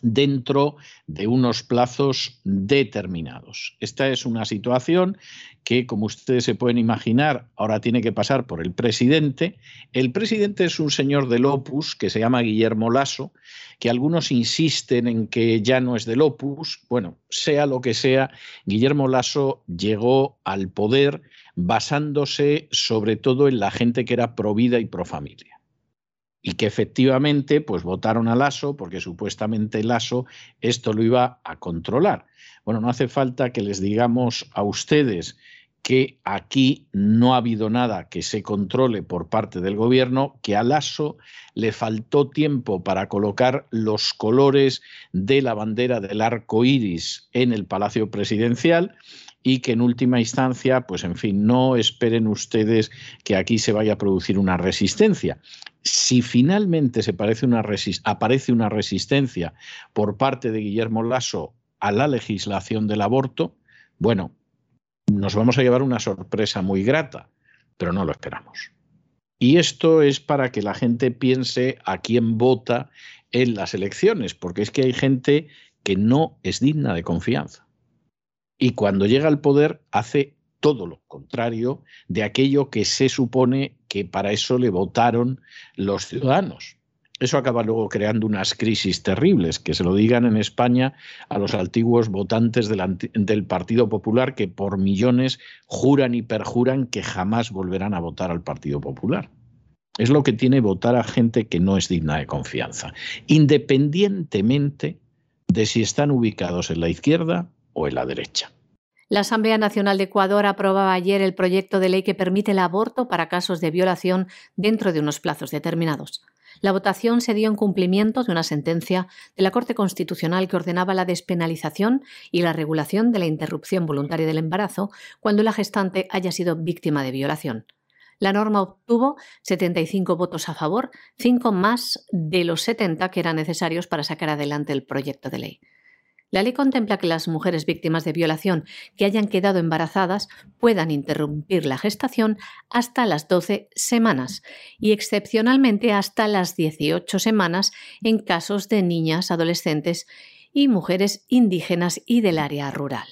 dentro de unos plazos determinados. Esta es una situación que, como ustedes se pueden imaginar, ahora tiene que pasar por el presidente. El presidente es un señor del Opus que se llama Guillermo Lasso, que algunos insisten en que ya no es del Opus. Bueno, sea lo que sea, Guillermo Lasso llegó al poder basándose sobre todo en la gente que era pro vida y pro familia y que efectivamente pues votaron a Lasso porque supuestamente Lasso esto lo iba a controlar. Bueno, no hace falta que les digamos a ustedes que aquí no ha habido nada que se controle por parte del gobierno, que a Lasso le faltó tiempo para colocar los colores de la bandera del arco iris en el Palacio Presidencial y que en última instancia, pues en fin, no esperen ustedes que aquí se vaya a producir una resistencia. Si finalmente se una aparece una resistencia por parte de Guillermo Lasso a la legislación del aborto, bueno, nos vamos a llevar una sorpresa muy grata, pero no lo esperamos. Y esto es para que la gente piense a quién vota en las elecciones, porque es que hay gente que no es digna de confianza y cuando llega al poder hace todo lo contrario de aquello que se supone que para eso le votaron los ciudadanos. Eso acaba luego creando unas crisis terribles, que se lo digan en España a los antiguos votantes del, Partido Popular que por millones juran y perjuran que jamás volverán a votar al Partido Popular. Es lo que tiene votar a gente que no es digna de confianza, independientemente de si están ubicados en la izquierda o en la derecha. La Asamblea Nacional de Ecuador aprobaba ayer el proyecto de ley que permite el aborto para casos de violación dentro de unos plazos determinados. La votación se dio en cumplimiento de una sentencia de la Corte Constitucional que ordenaba la despenalización y la regulación de la interrupción voluntaria del embarazo cuando la gestante haya sido víctima de violación. La norma obtuvo 75 votos a favor, 5 más de los 70 que eran necesarios para sacar adelante el proyecto de ley. La ley contempla que las mujeres víctimas de violación que hayan quedado embarazadas puedan interrumpir la gestación hasta las 12 semanas y excepcionalmente hasta las 18 semanas en casos de niñas, adolescentes y mujeres indígenas y del área rural.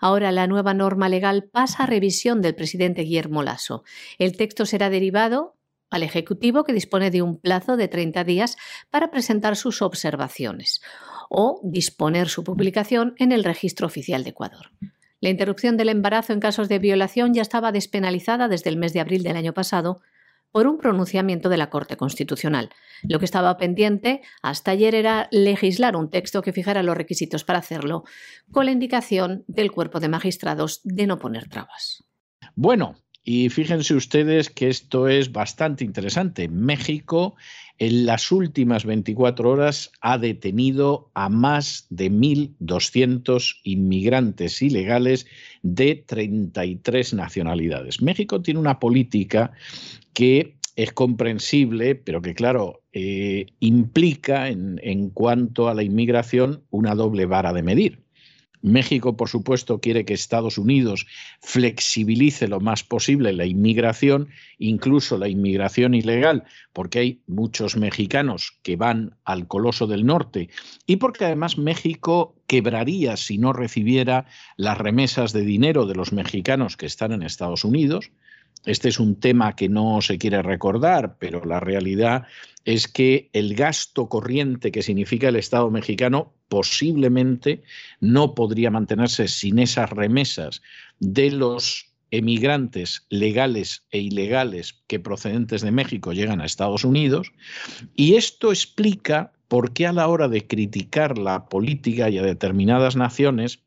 Ahora la nueva norma legal pasa a revisión del presidente Guillermo Lasso. El texto será derivado al Ejecutivo que dispone de un plazo de 30 días para presentar sus observaciones o disponer su publicación en el Registro Oficial de Ecuador. La interrupción del embarazo en casos de violación ya estaba despenalizada desde el mes de abril del año pasado por un pronunciamiento de la Corte Constitucional. Lo que estaba pendiente hasta ayer era legislar un texto que fijara los requisitos para hacerlo, con la indicación del cuerpo de magistrados de no poner trabas. Bueno, y fíjense ustedes que esto es bastante interesante. México en las últimas 24 horas ha detenido a más de 1.200 inmigrantes ilegales de 33 nacionalidades. México tiene una política que es comprensible, pero que claro, eh, implica en, en cuanto a la inmigración una doble vara de medir. México, por supuesto, quiere que Estados Unidos flexibilice lo más posible la inmigración, incluso la inmigración ilegal, porque hay muchos mexicanos que van al Coloso del Norte y porque además México quebraría si no recibiera las remesas de dinero de los mexicanos que están en Estados Unidos. Este es un tema que no se quiere recordar, pero la realidad es que el gasto corriente que significa el Estado mexicano posiblemente no podría mantenerse sin esas remesas de los emigrantes legales e ilegales que procedentes de México llegan a Estados Unidos. Y esto explica por qué a la hora de criticar la política y a determinadas naciones,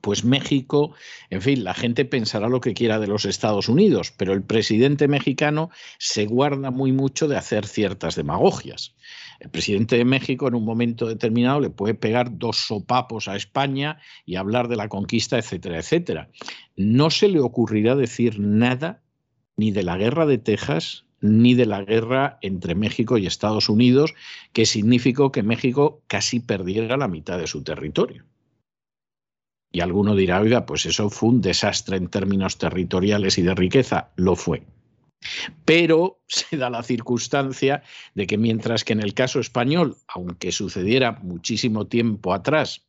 pues México, en fin, la gente pensará lo que quiera de los Estados Unidos, pero el presidente mexicano se guarda muy mucho de hacer ciertas demagogias. El presidente de México en un momento determinado le puede pegar dos sopapos a España y hablar de la conquista, etcétera, etcétera. No se le ocurrirá decir nada ni de la guerra de Texas, ni de la guerra entre México y Estados Unidos, que significó que México casi perdiera la mitad de su territorio. Y alguno dirá, oiga, pues eso fue un desastre en términos territoriales y de riqueza. Lo fue. Pero se da la circunstancia de que mientras que en el caso español, aunque sucediera muchísimo tiempo atrás,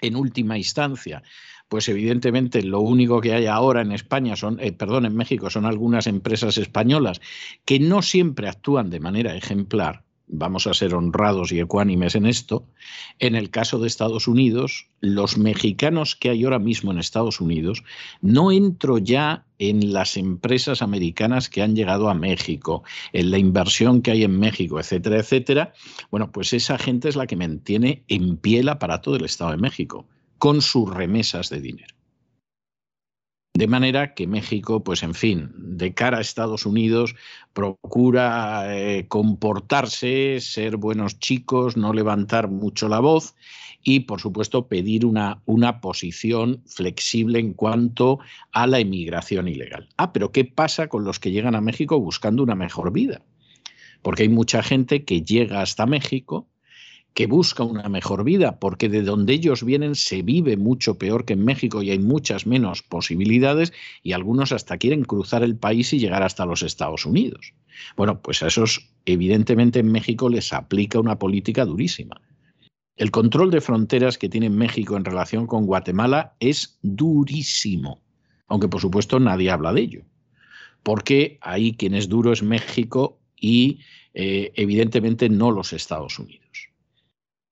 en última instancia, pues evidentemente lo único que hay ahora en España son, eh, perdón, en México son algunas empresas españolas que no siempre actúan de manera ejemplar, vamos a ser honrados y ecuánimes en esto, en el caso de Estados Unidos, los mexicanos que hay ahora mismo en Estados Unidos, no entro ya en las empresas americanas que han llegado a México, en la inversión que hay en México, etcétera, etcétera. Bueno, pues esa gente es la que mantiene en pie el aparato del Estado de México, con sus remesas de dinero. De manera que México, pues en fin, de cara a Estados Unidos, procura eh, comportarse, ser buenos chicos, no levantar mucho la voz y, por supuesto, pedir una, una posición flexible en cuanto a la emigración ilegal. Ah, pero ¿qué pasa con los que llegan a México buscando una mejor vida? Porque hay mucha gente que llega hasta México que busca una mejor vida, porque de donde ellos vienen se vive mucho peor que en México y hay muchas menos posibilidades y algunos hasta quieren cruzar el país y llegar hasta los Estados Unidos. Bueno, pues a esos evidentemente en México les aplica una política durísima. El control de fronteras que tiene México en relación con Guatemala es durísimo, aunque por supuesto nadie habla de ello, porque ahí quien es duro es México y eh, evidentemente no los Estados Unidos.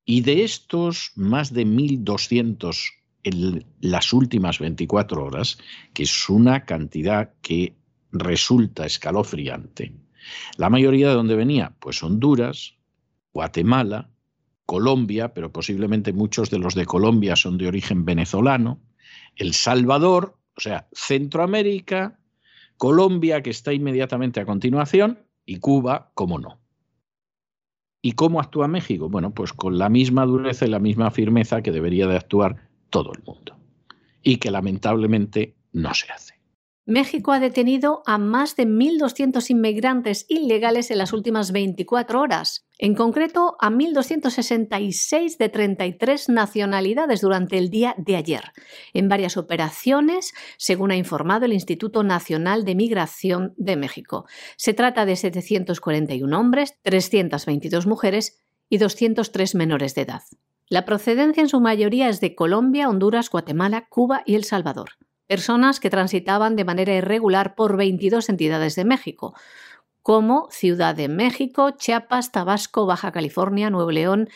Y de estos más de 1.200 en las últimas 24 horas, que es una cantidad que resulta escalofriante, la mayoría de dónde venía, pues Honduras, Guatemala, Colombia, pero posiblemente muchos de los de Colombia son de origen venezolano, El Salvador, o sea, Centroamérica, Colombia, que está inmediatamente a continuación, y Cuba, como no. ¿Y cómo actúa México? Bueno, pues con la misma dureza y la misma firmeza que debería de actuar todo el mundo. Y que lamentablemente no se hace. México ha detenido a más de 1.200 inmigrantes ilegales en las últimas 24 horas, en concreto a 1.266 de 33 nacionalidades durante el día de ayer, en varias operaciones, según ha informado el Instituto Nacional de Migración de México. Se trata de 741 hombres, 322 mujeres y 203 menores de edad. La procedencia en su mayoría es de Colombia, Honduras, Guatemala, Cuba y El Salvador personas que transitaban de manera irregular por 22 entidades de México, como Ciudad de México, Chiapas, Tabasco, Baja California, Nuevo León,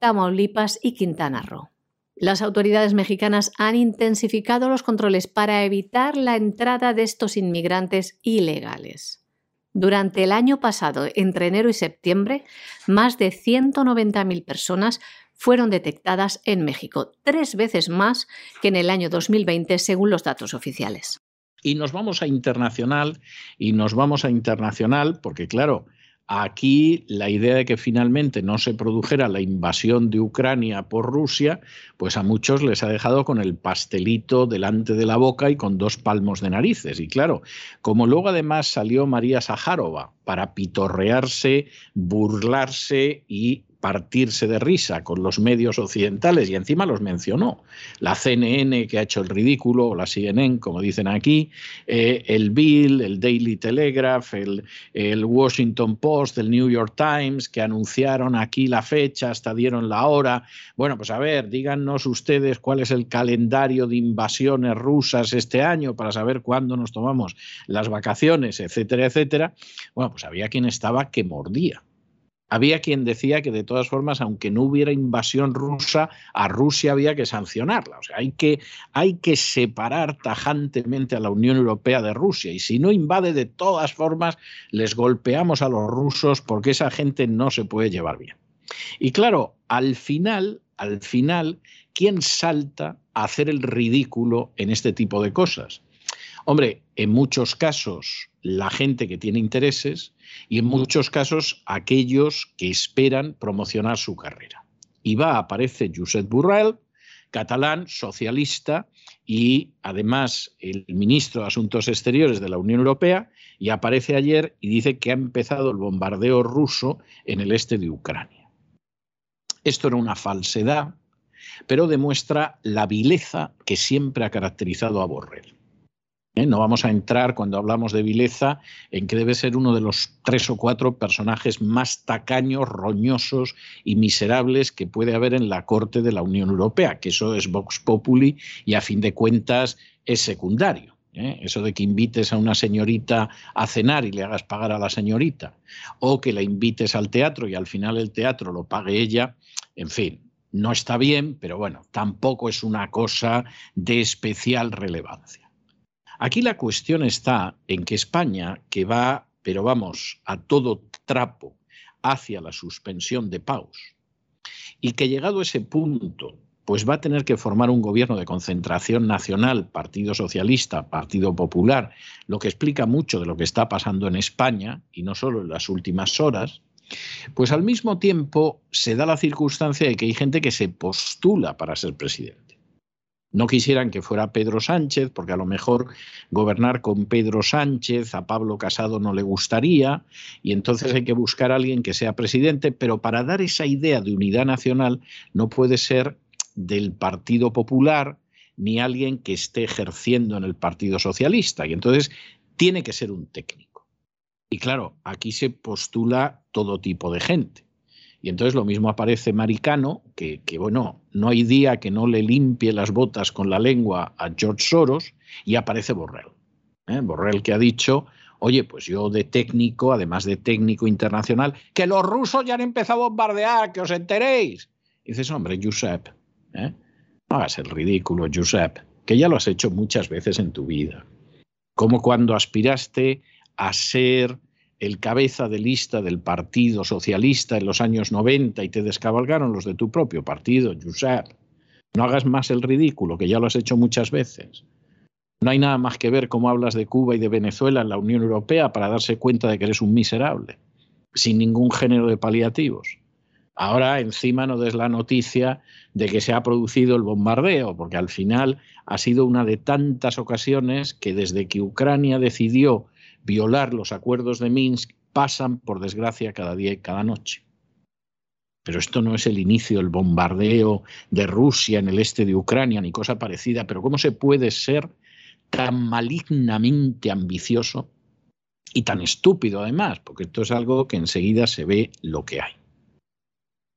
Tamaulipas y Quintana Roo. Las autoridades mexicanas han intensificado los controles para evitar la entrada de estos inmigrantes ilegales. Durante el año pasado, entre enero y septiembre, más de 190.000 personas fueron detectadas en México, tres veces más que en el año 2020, según los datos oficiales. Y nos vamos a internacional, y nos vamos a internacional, porque claro, Aquí la idea de que finalmente no se produjera la invasión de Ucrania por Rusia, pues a muchos les ha dejado con el pastelito delante de la boca y con dos palmos de narices. Y claro, como luego además salió María Sajárova para pitorrearse, burlarse y partirse de risa con los medios occidentales y encima los mencionó. La CNN que ha hecho el ridículo, o la CNN como dicen aquí, eh, el Bill, el Daily Telegraph, el, el, Washington Post, el New York Times que anunciaron aquí la fecha, hasta dieron la hora. Bueno, pues a ver, díganos ustedes cuál es el calendario de invasiones rusas este año para saber cuándo nos tomamos las vacaciones, etcétera, etcétera. Bueno, pues había quien estaba que mordía. Había quien decía que de todas formas, aunque no hubiera invasión rusa, a Rusia había que sancionarla. O sea, hay que, hay que separar tajantemente a la Unión Europea de Rusia. Y si no invade de todas formas, les golpeamos a los rusos porque esa gente no se puede llevar bien. Y claro, al final, al final, ¿quién salta a hacer el ridículo en este tipo de cosas? Hombre, en muchos casos la gente que tiene intereses y en muchos casos aquellos que esperan promocionar su carrera. Y va, aparece Josep Borrell, catalán, socialista y además el ministro de Asuntos Exteriores de la Unión Europea, y aparece ayer y dice que ha empezado el bombardeo ruso en el este de Ucrania. Esto era una falsedad, pero demuestra la vileza que siempre ha caracterizado a Borrell. ¿Eh? No vamos a entrar cuando hablamos de vileza en que debe ser uno de los tres o cuatro personajes más tacaños, roñosos y miserables que puede haber en la Corte de la Unión Europea, que eso es Vox Populi y a fin de cuentas es secundario. ¿eh? Eso de que invites a una señorita a cenar y le hagas pagar a la señorita, o que la invites al teatro y al final el teatro lo pague ella, en fin, no está bien, pero bueno, tampoco es una cosa de especial relevancia. Aquí la cuestión está en que España, que va, pero vamos, a todo trapo hacia la suspensión de pagos, y que llegado a ese punto, pues va a tener que formar un gobierno de concentración nacional, Partido Socialista, Partido Popular, lo que explica mucho de lo que está pasando en España, y no solo en las últimas horas, pues al mismo tiempo se da la circunstancia de que hay gente que se postula para ser presidente. No quisieran que fuera Pedro Sánchez, porque a lo mejor gobernar con Pedro Sánchez a Pablo Casado no le gustaría, y entonces hay que buscar a alguien que sea presidente, pero para dar esa idea de unidad nacional no puede ser del Partido Popular ni alguien que esté ejerciendo en el Partido Socialista, y entonces tiene que ser un técnico. Y claro, aquí se postula todo tipo de gente. Y entonces lo mismo aparece Maricano, que, bueno, no hay día que no le limpie las botas con la lengua a George Soros, y aparece Borrell. ¿eh? Borrell que ha dicho, oye, pues yo de técnico, además de técnico internacional, que los rusos ya han empezado a bombardear, que os enteréis. Dices, hombre, Josep, ¿eh? no hagas el ridículo, Josep, que ya lo has hecho muchas veces en tu vida. Como cuando aspiraste a ser el cabeza de lista del Partido Socialista en los años 90 y te descabalgaron los de tu propio partido, Josep. No hagas más el ridículo, que ya lo has hecho muchas veces. No hay nada más que ver cómo hablas de Cuba y de Venezuela en la Unión Europea para darse cuenta de que eres un miserable, sin ningún género de paliativos. Ahora encima no des la noticia de que se ha producido el bombardeo, porque al final ha sido una de tantas ocasiones que desde que Ucrania decidió violar los acuerdos de Minsk pasan, por desgracia, cada día y cada noche. Pero esto no es el inicio del bombardeo de Rusia en el este de Ucrania ni cosa parecida. Pero ¿cómo se puede ser tan malignamente ambicioso y tan estúpido además? Porque esto es algo que enseguida se ve lo que hay.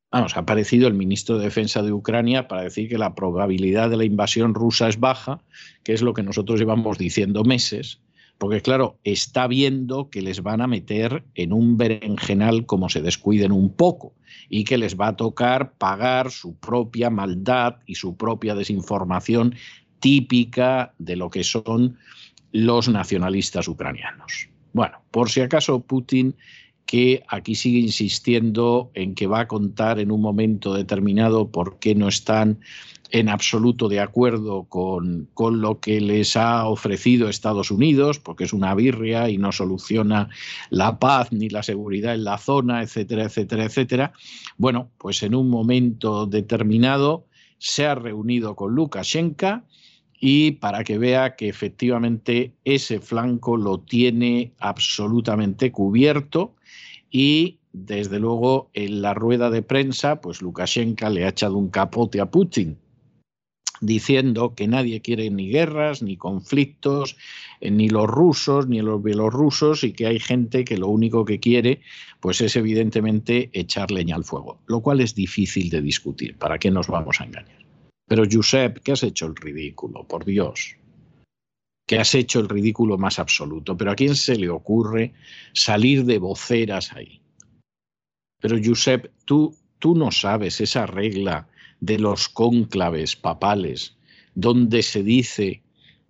Vamos, ha aparecido el ministro de Defensa de Ucrania para decir que la probabilidad de la invasión rusa es baja, que es lo que nosotros llevamos diciendo meses, porque claro, está viendo que les van a meter en un berenjenal como se descuiden un poco y que les va a tocar pagar su propia maldad y su propia desinformación típica de lo que son los nacionalistas ucranianos. Bueno, por si acaso Putin que aquí sigue insistiendo en que va a contar en un momento determinado por qué no están en absoluto de acuerdo con, con, lo que les ha ofrecido Estados Unidos, porque es una birria y no soluciona la paz ni la seguridad en la zona, etcétera, etcétera, etcétera. Bueno, pues en un momento determinado se ha reunido con Lukashenko y para que vea que efectivamente ese flanco lo tiene absolutamente cubierto y desde luego en la rueda de prensa, pues Lukashenko le ha echado un capote a Putin diciendo que nadie quiere ni guerras, ni conflictos, eh, ni los rusos, ni los bielorrusos, y que hay gente que lo único que quiere, pues es evidentemente echar leña al fuego, lo cual es difícil de discutir, ¿para qué nos vamos a engañar? Pero Josep, ¿qué has hecho el ridículo? Por Dios que has hecho el ridículo más absoluto. Pero ¿a quién se le ocurre salir de voceras ahí? Pero Josep, tú, tú no sabes esa regla de los cónclaves papales, donde se dice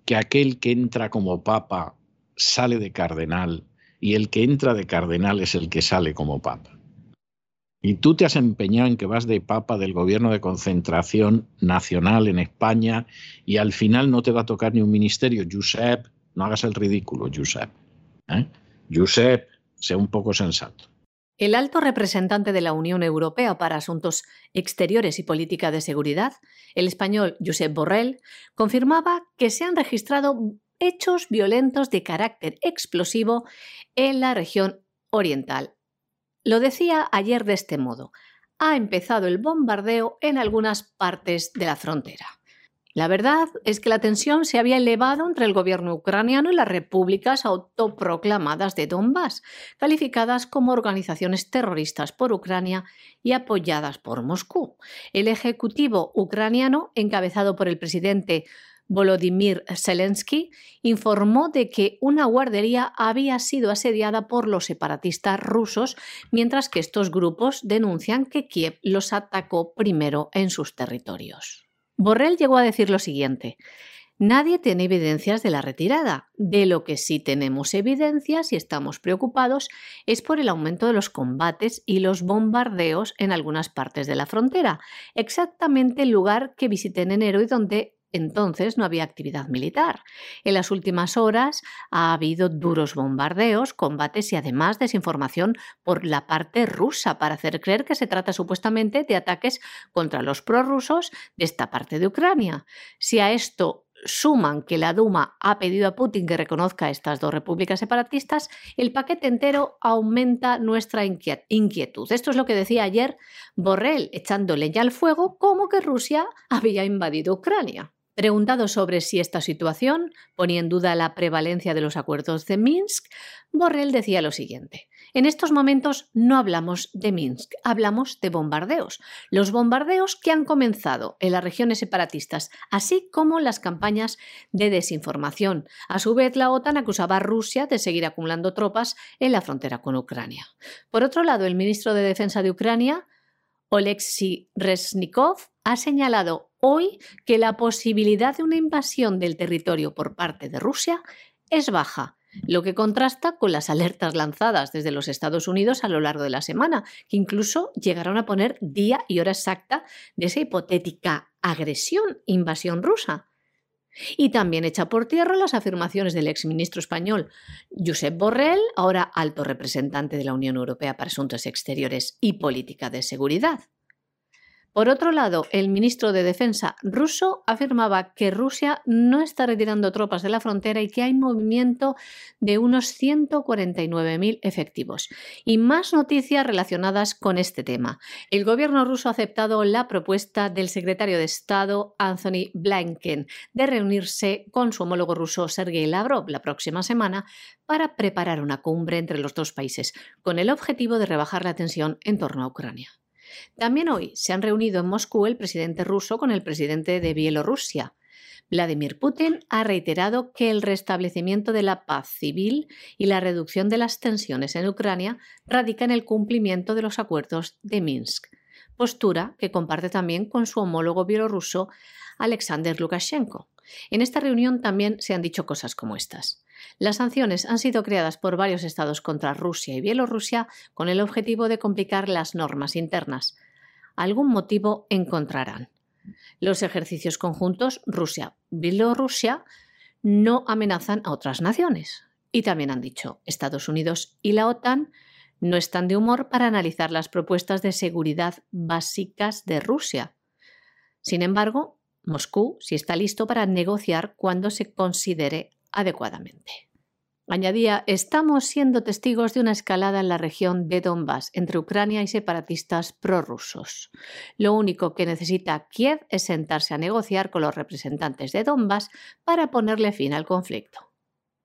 que aquel que entra como papa sale de cardenal y el que entra de cardenal es el que sale como papa. Y tú te has empeñado en que vas de papa del gobierno de concentración nacional en España y al final no te va a tocar ni un ministerio. Josep, no hagas el ridículo, Josep. ¿eh? Sea un poco sensato. El alto representante de la Unión Europea para Asuntos Exteriores y Política de Seguridad, el español Josep Borrell, confirmaba que se han registrado hechos violentos de carácter explosivo en la región oriental lo decía ayer de este modo. Ha empezado el bombardeo en algunas partes de la frontera. La verdad es que la tensión se había elevado entre el gobierno ucraniano y las repúblicas autoproclamadas de Donbass, calificadas como organizaciones terroristas por Ucrania y apoyadas por Moscú. El ejecutivo ucraniano, encabezado por el presidente Volodymyr Zelensky informó de que una guardería había sido asediada por los separatistas rusos, mientras que estos grupos denuncian que Kiev los atacó primero en sus territorios. Borrell llegó a decir lo siguiente. Nadie tiene evidencias de la retirada. De lo que sí tenemos evidencias y estamos preocupados es por el aumento de los combates y los bombardeos en algunas partes de la frontera, exactamente el lugar que visité en enero y donde entonces no había actividad militar. En las últimas horas ha habido duros bombardeos, combates y además desinformación por la parte rusa para hacer creer que se trata supuestamente de ataques contra los prorrusos de esta parte de Ucrania. Si a esto suman que la Duma ha pedido a Putin que reconozca estas dos repúblicas separatistas, el paquete entero aumenta nuestra inquietud. Esto es lo que decía ayer Borrell, echando leña al fuego como que Rusia había invadido Ucrania. Preguntado sobre si esta situación ponía en duda la prevalencia de los acuerdos de Minsk, Borrell decía lo siguiente. En estos momentos no hablamos de Minsk, hablamos de bombardeos. Los bombardeos que han comenzado en las regiones separatistas, así como las campañas de desinformación. A su vez, la OTAN acusaba a Rusia de seguir acumulando tropas en la frontera con Ucrania. Por otro lado, el ministro de Defensa de Ucrania, Oleksiy Resnikov, ha señalado hoy que la posibilidad de una invasión del territorio por parte de Rusia es baja, lo que contrasta con las alertas lanzadas desde los Estados Unidos a lo largo de la semana, que incluso llegaron a poner día y hora exacta de esa hipotética agresión, invasión rusa. Y también echa por tierra las afirmaciones del exministro español Josep Borrell, ahora alto representante de la Unión Europea para Asuntos Exteriores y Política de Seguridad. Por otro lado, el ministro de Defensa ruso afirmaba que Rusia no está retirando tropas de la frontera y que hay movimiento de unos 149.000 efectivos. Y más noticias relacionadas con este tema. El gobierno ruso ha aceptado la propuesta del secretario de Estado Anthony Blinken de reunirse con su homólogo ruso Sergei Lavrov la próxima semana para preparar una cumbre entre los dos países, con el objetivo de rebajar la tensión en torno a Ucrania. También hoy se han reunido en Moscú el presidente ruso con el presidente de Bielorrusia. Vladimir Putin ha reiterado que el restablecimiento de la paz civil y la reducción de las tensiones en Ucrania radica en el cumplimiento de los acuerdos de Minsk, postura que comparte también con su homólogo bielorruso Alexander Lukashenko. En esta reunión también se han dicho cosas como estas. Las sanciones han sido creadas por varios estados contra Rusia y Bielorrusia con el objetivo de complicar las normas internas. Algún motivo encontrarán. Los ejercicios conjuntos Rusia-Bielorrusia no amenazan a otras naciones. Y también han dicho, Estados Unidos y la OTAN no están de humor para analizar las propuestas de seguridad básicas de Rusia. Sin embargo, Moscú sí está listo para negociar cuando se considere adecuadamente. Añadía, estamos siendo testigos de una escalada en la región de Donbass entre Ucrania y separatistas prorrusos. Lo único que necesita Kiev es sentarse a negociar con los representantes de Donbass para ponerle fin al conflicto.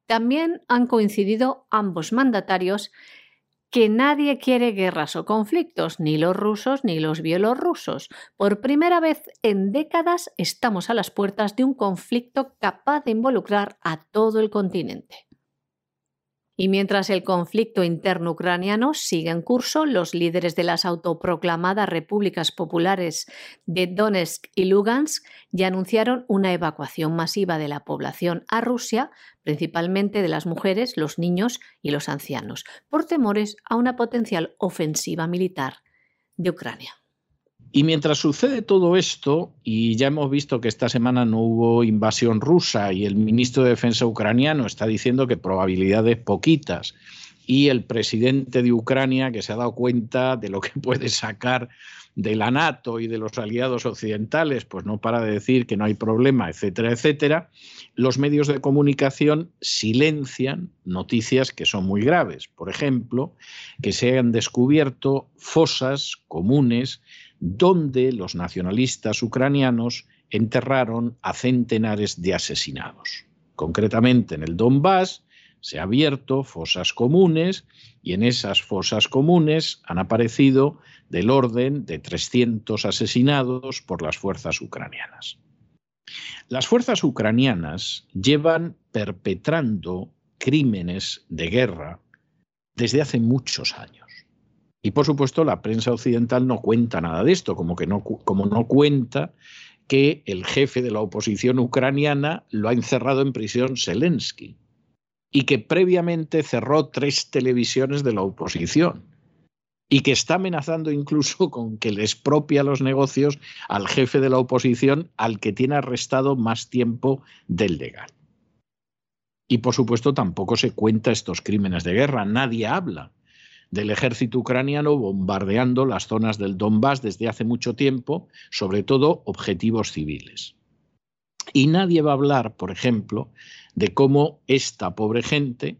También han coincidido ambos mandatarios que nadie quiere guerras o conflictos, ni los rusos ni los bielorrusos. Por primera vez en décadas estamos a las puertas de un conflicto capaz de involucrar a todo el continente. Y mientras el conflicto interno ucraniano sigue en curso, los líderes de las autoproclamadas repúblicas populares de Donetsk y Lugansk ya anunciaron una evacuación masiva de la población a Rusia, principalmente de las mujeres, los niños y los ancianos, por temores a una potencial ofensiva militar de Ucrania. Y mientras sucede todo esto, y ya hemos visto que esta semana no hubo invasión rusa y el ministro de Defensa ucraniano está diciendo que probabilidades poquitas, y el presidente de Ucrania que se ha dado cuenta de lo que puede sacar de la NATO y de los aliados occidentales, pues no para de decir que no hay problema, etcétera, etcétera, los medios de comunicación silencian noticias que son muy graves. Por ejemplo, que se han descubierto fosas comunes donde los nacionalistas ucranianos enterraron a centenares de asesinados. Concretamente en el Donbass se han abierto fosas comunes y en esas fosas comunes han aparecido del orden de 300 asesinados por las fuerzas ucranianas. Las fuerzas ucranianas llevan perpetrando crímenes de guerra desde hace muchos años. Y por supuesto la prensa occidental no cuenta nada de esto, como que no, como no cuenta que el jefe de la oposición ucraniana lo ha encerrado en prisión Zelensky y que previamente cerró tres televisiones de la oposición y que está amenazando incluso con que le expropia los negocios al jefe de la oposición al que tiene arrestado más tiempo del legal. Y por supuesto tampoco se cuenta estos crímenes de guerra, nadie habla del ejército ucraniano bombardeando las zonas del Donbass desde hace mucho tiempo, sobre todo objetivos civiles. Y nadie va a hablar, por ejemplo, de cómo esta pobre gente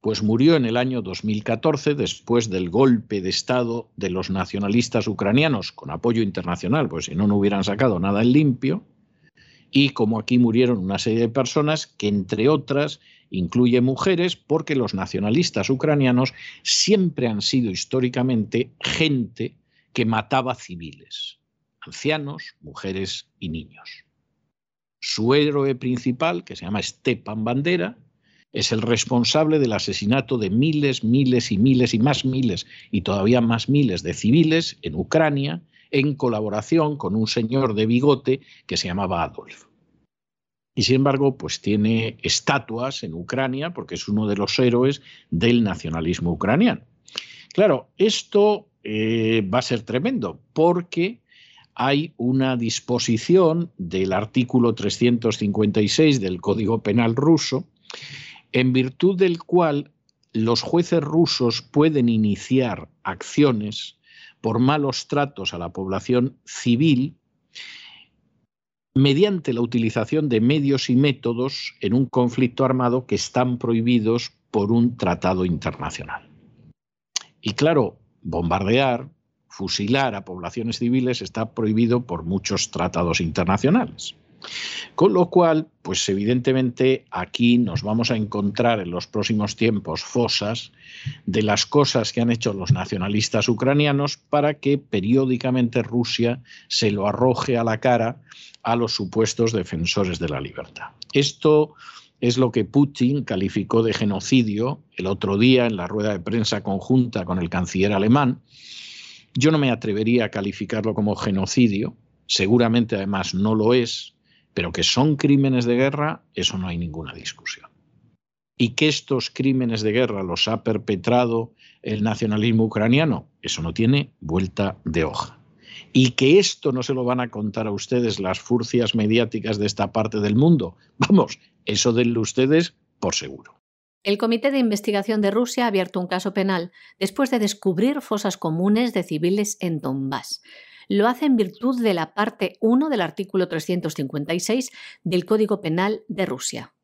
pues murió en el año 2014 después del golpe de Estado de los nacionalistas ucranianos con apoyo internacional, pues si no, no hubieran sacado nada en limpio, y como aquí murieron una serie de personas que, entre otras, incluye mujeres, porque los nacionalistas ucranianos siempre han sido históricamente gente que mataba civiles, ancianos, mujeres y niños. Su héroe principal, que se llama Stepan Bandera, es el responsable del asesinato de miles, miles y miles y más miles y todavía más miles de civiles en Ucrania en colaboración con un señor de bigote que se llamaba Adolf y sin embargo pues tiene estatuas en Ucrania porque es uno de los héroes del nacionalismo ucraniano. Claro, esto eh, va a ser tremendo porque hay una disposición del artículo 356 del Código Penal ruso, en virtud del cual los jueces rusos pueden iniciar acciones por malos tratos a la población civil mediante la utilización de medios y métodos en un conflicto armado que están prohibidos por un tratado internacional. Y claro, bombardear, fusilar a poblaciones civiles está prohibido por muchos tratados internacionales. Con lo cual, pues evidentemente aquí nos vamos a encontrar en los próximos tiempos fosas de las cosas que han hecho los nacionalistas ucranianos para que periódicamente Rusia se lo arroje a la cara a los supuestos defensores de la libertad. Esto es lo que Putin calificó de genocidio el otro día en la rueda de prensa conjunta con el canciller alemán. Yo no me atrevería a calificarlo como genocidio, seguramente además no lo es, pero que son crímenes de guerra, eso no hay ninguna discusión. Y que estos crímenes de guerra los ha perpetrado el nacionalismo ucraniano, eso no tiene vuelta de hoja. Y que esto no se lo van a contar a ustedes las furcias mediáticas de esta parte del mundo, vamos, eso denlo ustedes por seguro. El Comité de Investigación de Rusia ha abierto un caso penal después de descubrir fosas comunes de civiles en Donbass lo hace en virtud de la parte 1 del artículo 356 del Código Penal de Rusia.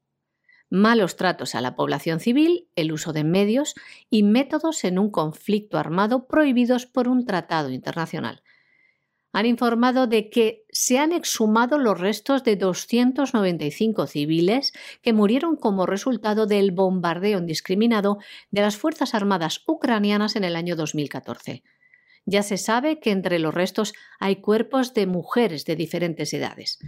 Malos tratos a la población civil, el uso de medios y métodos en un conflicto armado prohibidos por un tratado internacional. Han informado de que se han exhumado los restos de 295 civiles que murieron como resultado del bombardeo indiscriminado de las Fuerzas Armadas ucranianas en el año 2014 ya se sabe que entre los restos hay cuerpos de mujeres de diferentes edades.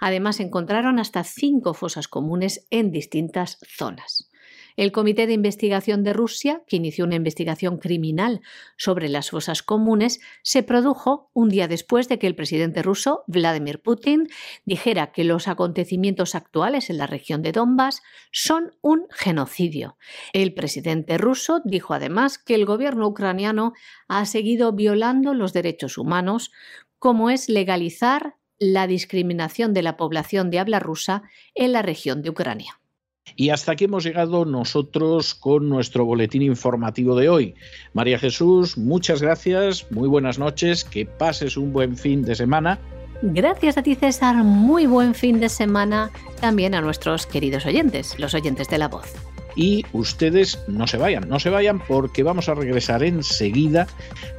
Además, encontraron hasta cinco fosas comunes en distintas zonas. El Comité de Investigación de Rusia, que inició una investigación criminal sobre las fosas comunes, se produjo un día después de que el presidente ruso, Vladimir Putin, dijera que los acontecimientos actuales en la región de Donbass son un genocidio. El presidente ruso dijo además que el gobierno ucraniano ha seguido violando los derechos humanos, como es legalizar la discriminación de la población de habla rusa en la región de Ucrania. Y hasta aquí hemos llegado nosotros con nuestro boletín informativo de hoy. María Jesús, muchas gracias, muy buenas noches, que pases un buen fin de semana. Gracias a ti César, muy buen fin de semana también a nuestros queridos oyentes, los oyentes de la voz y ustedes no se vayan, no se vayan porque vamos a regresar enseguida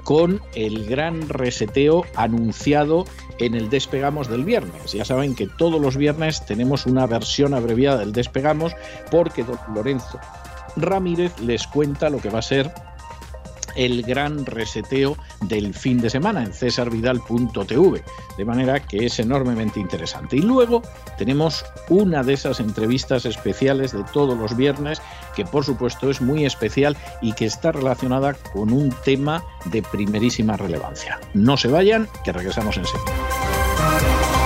con el gran reseteo anunciado en el Despegamos del viernes. Ya saben que todos los viernes tenemos una versión abreviada del Despegamos porque don Lorenzo Ramírez les cuenta lo que va a ser el gran reseteo del fin de semana en cesarvidal.tv, de manera que es enormemente interesante. Y luego tenemos una de esas entrevistas especiales de todos los viernes, que por supuesto es muy especial y que está relacionada con un tema de primerísima relevancia. No se vayan, que regresamos enseguida.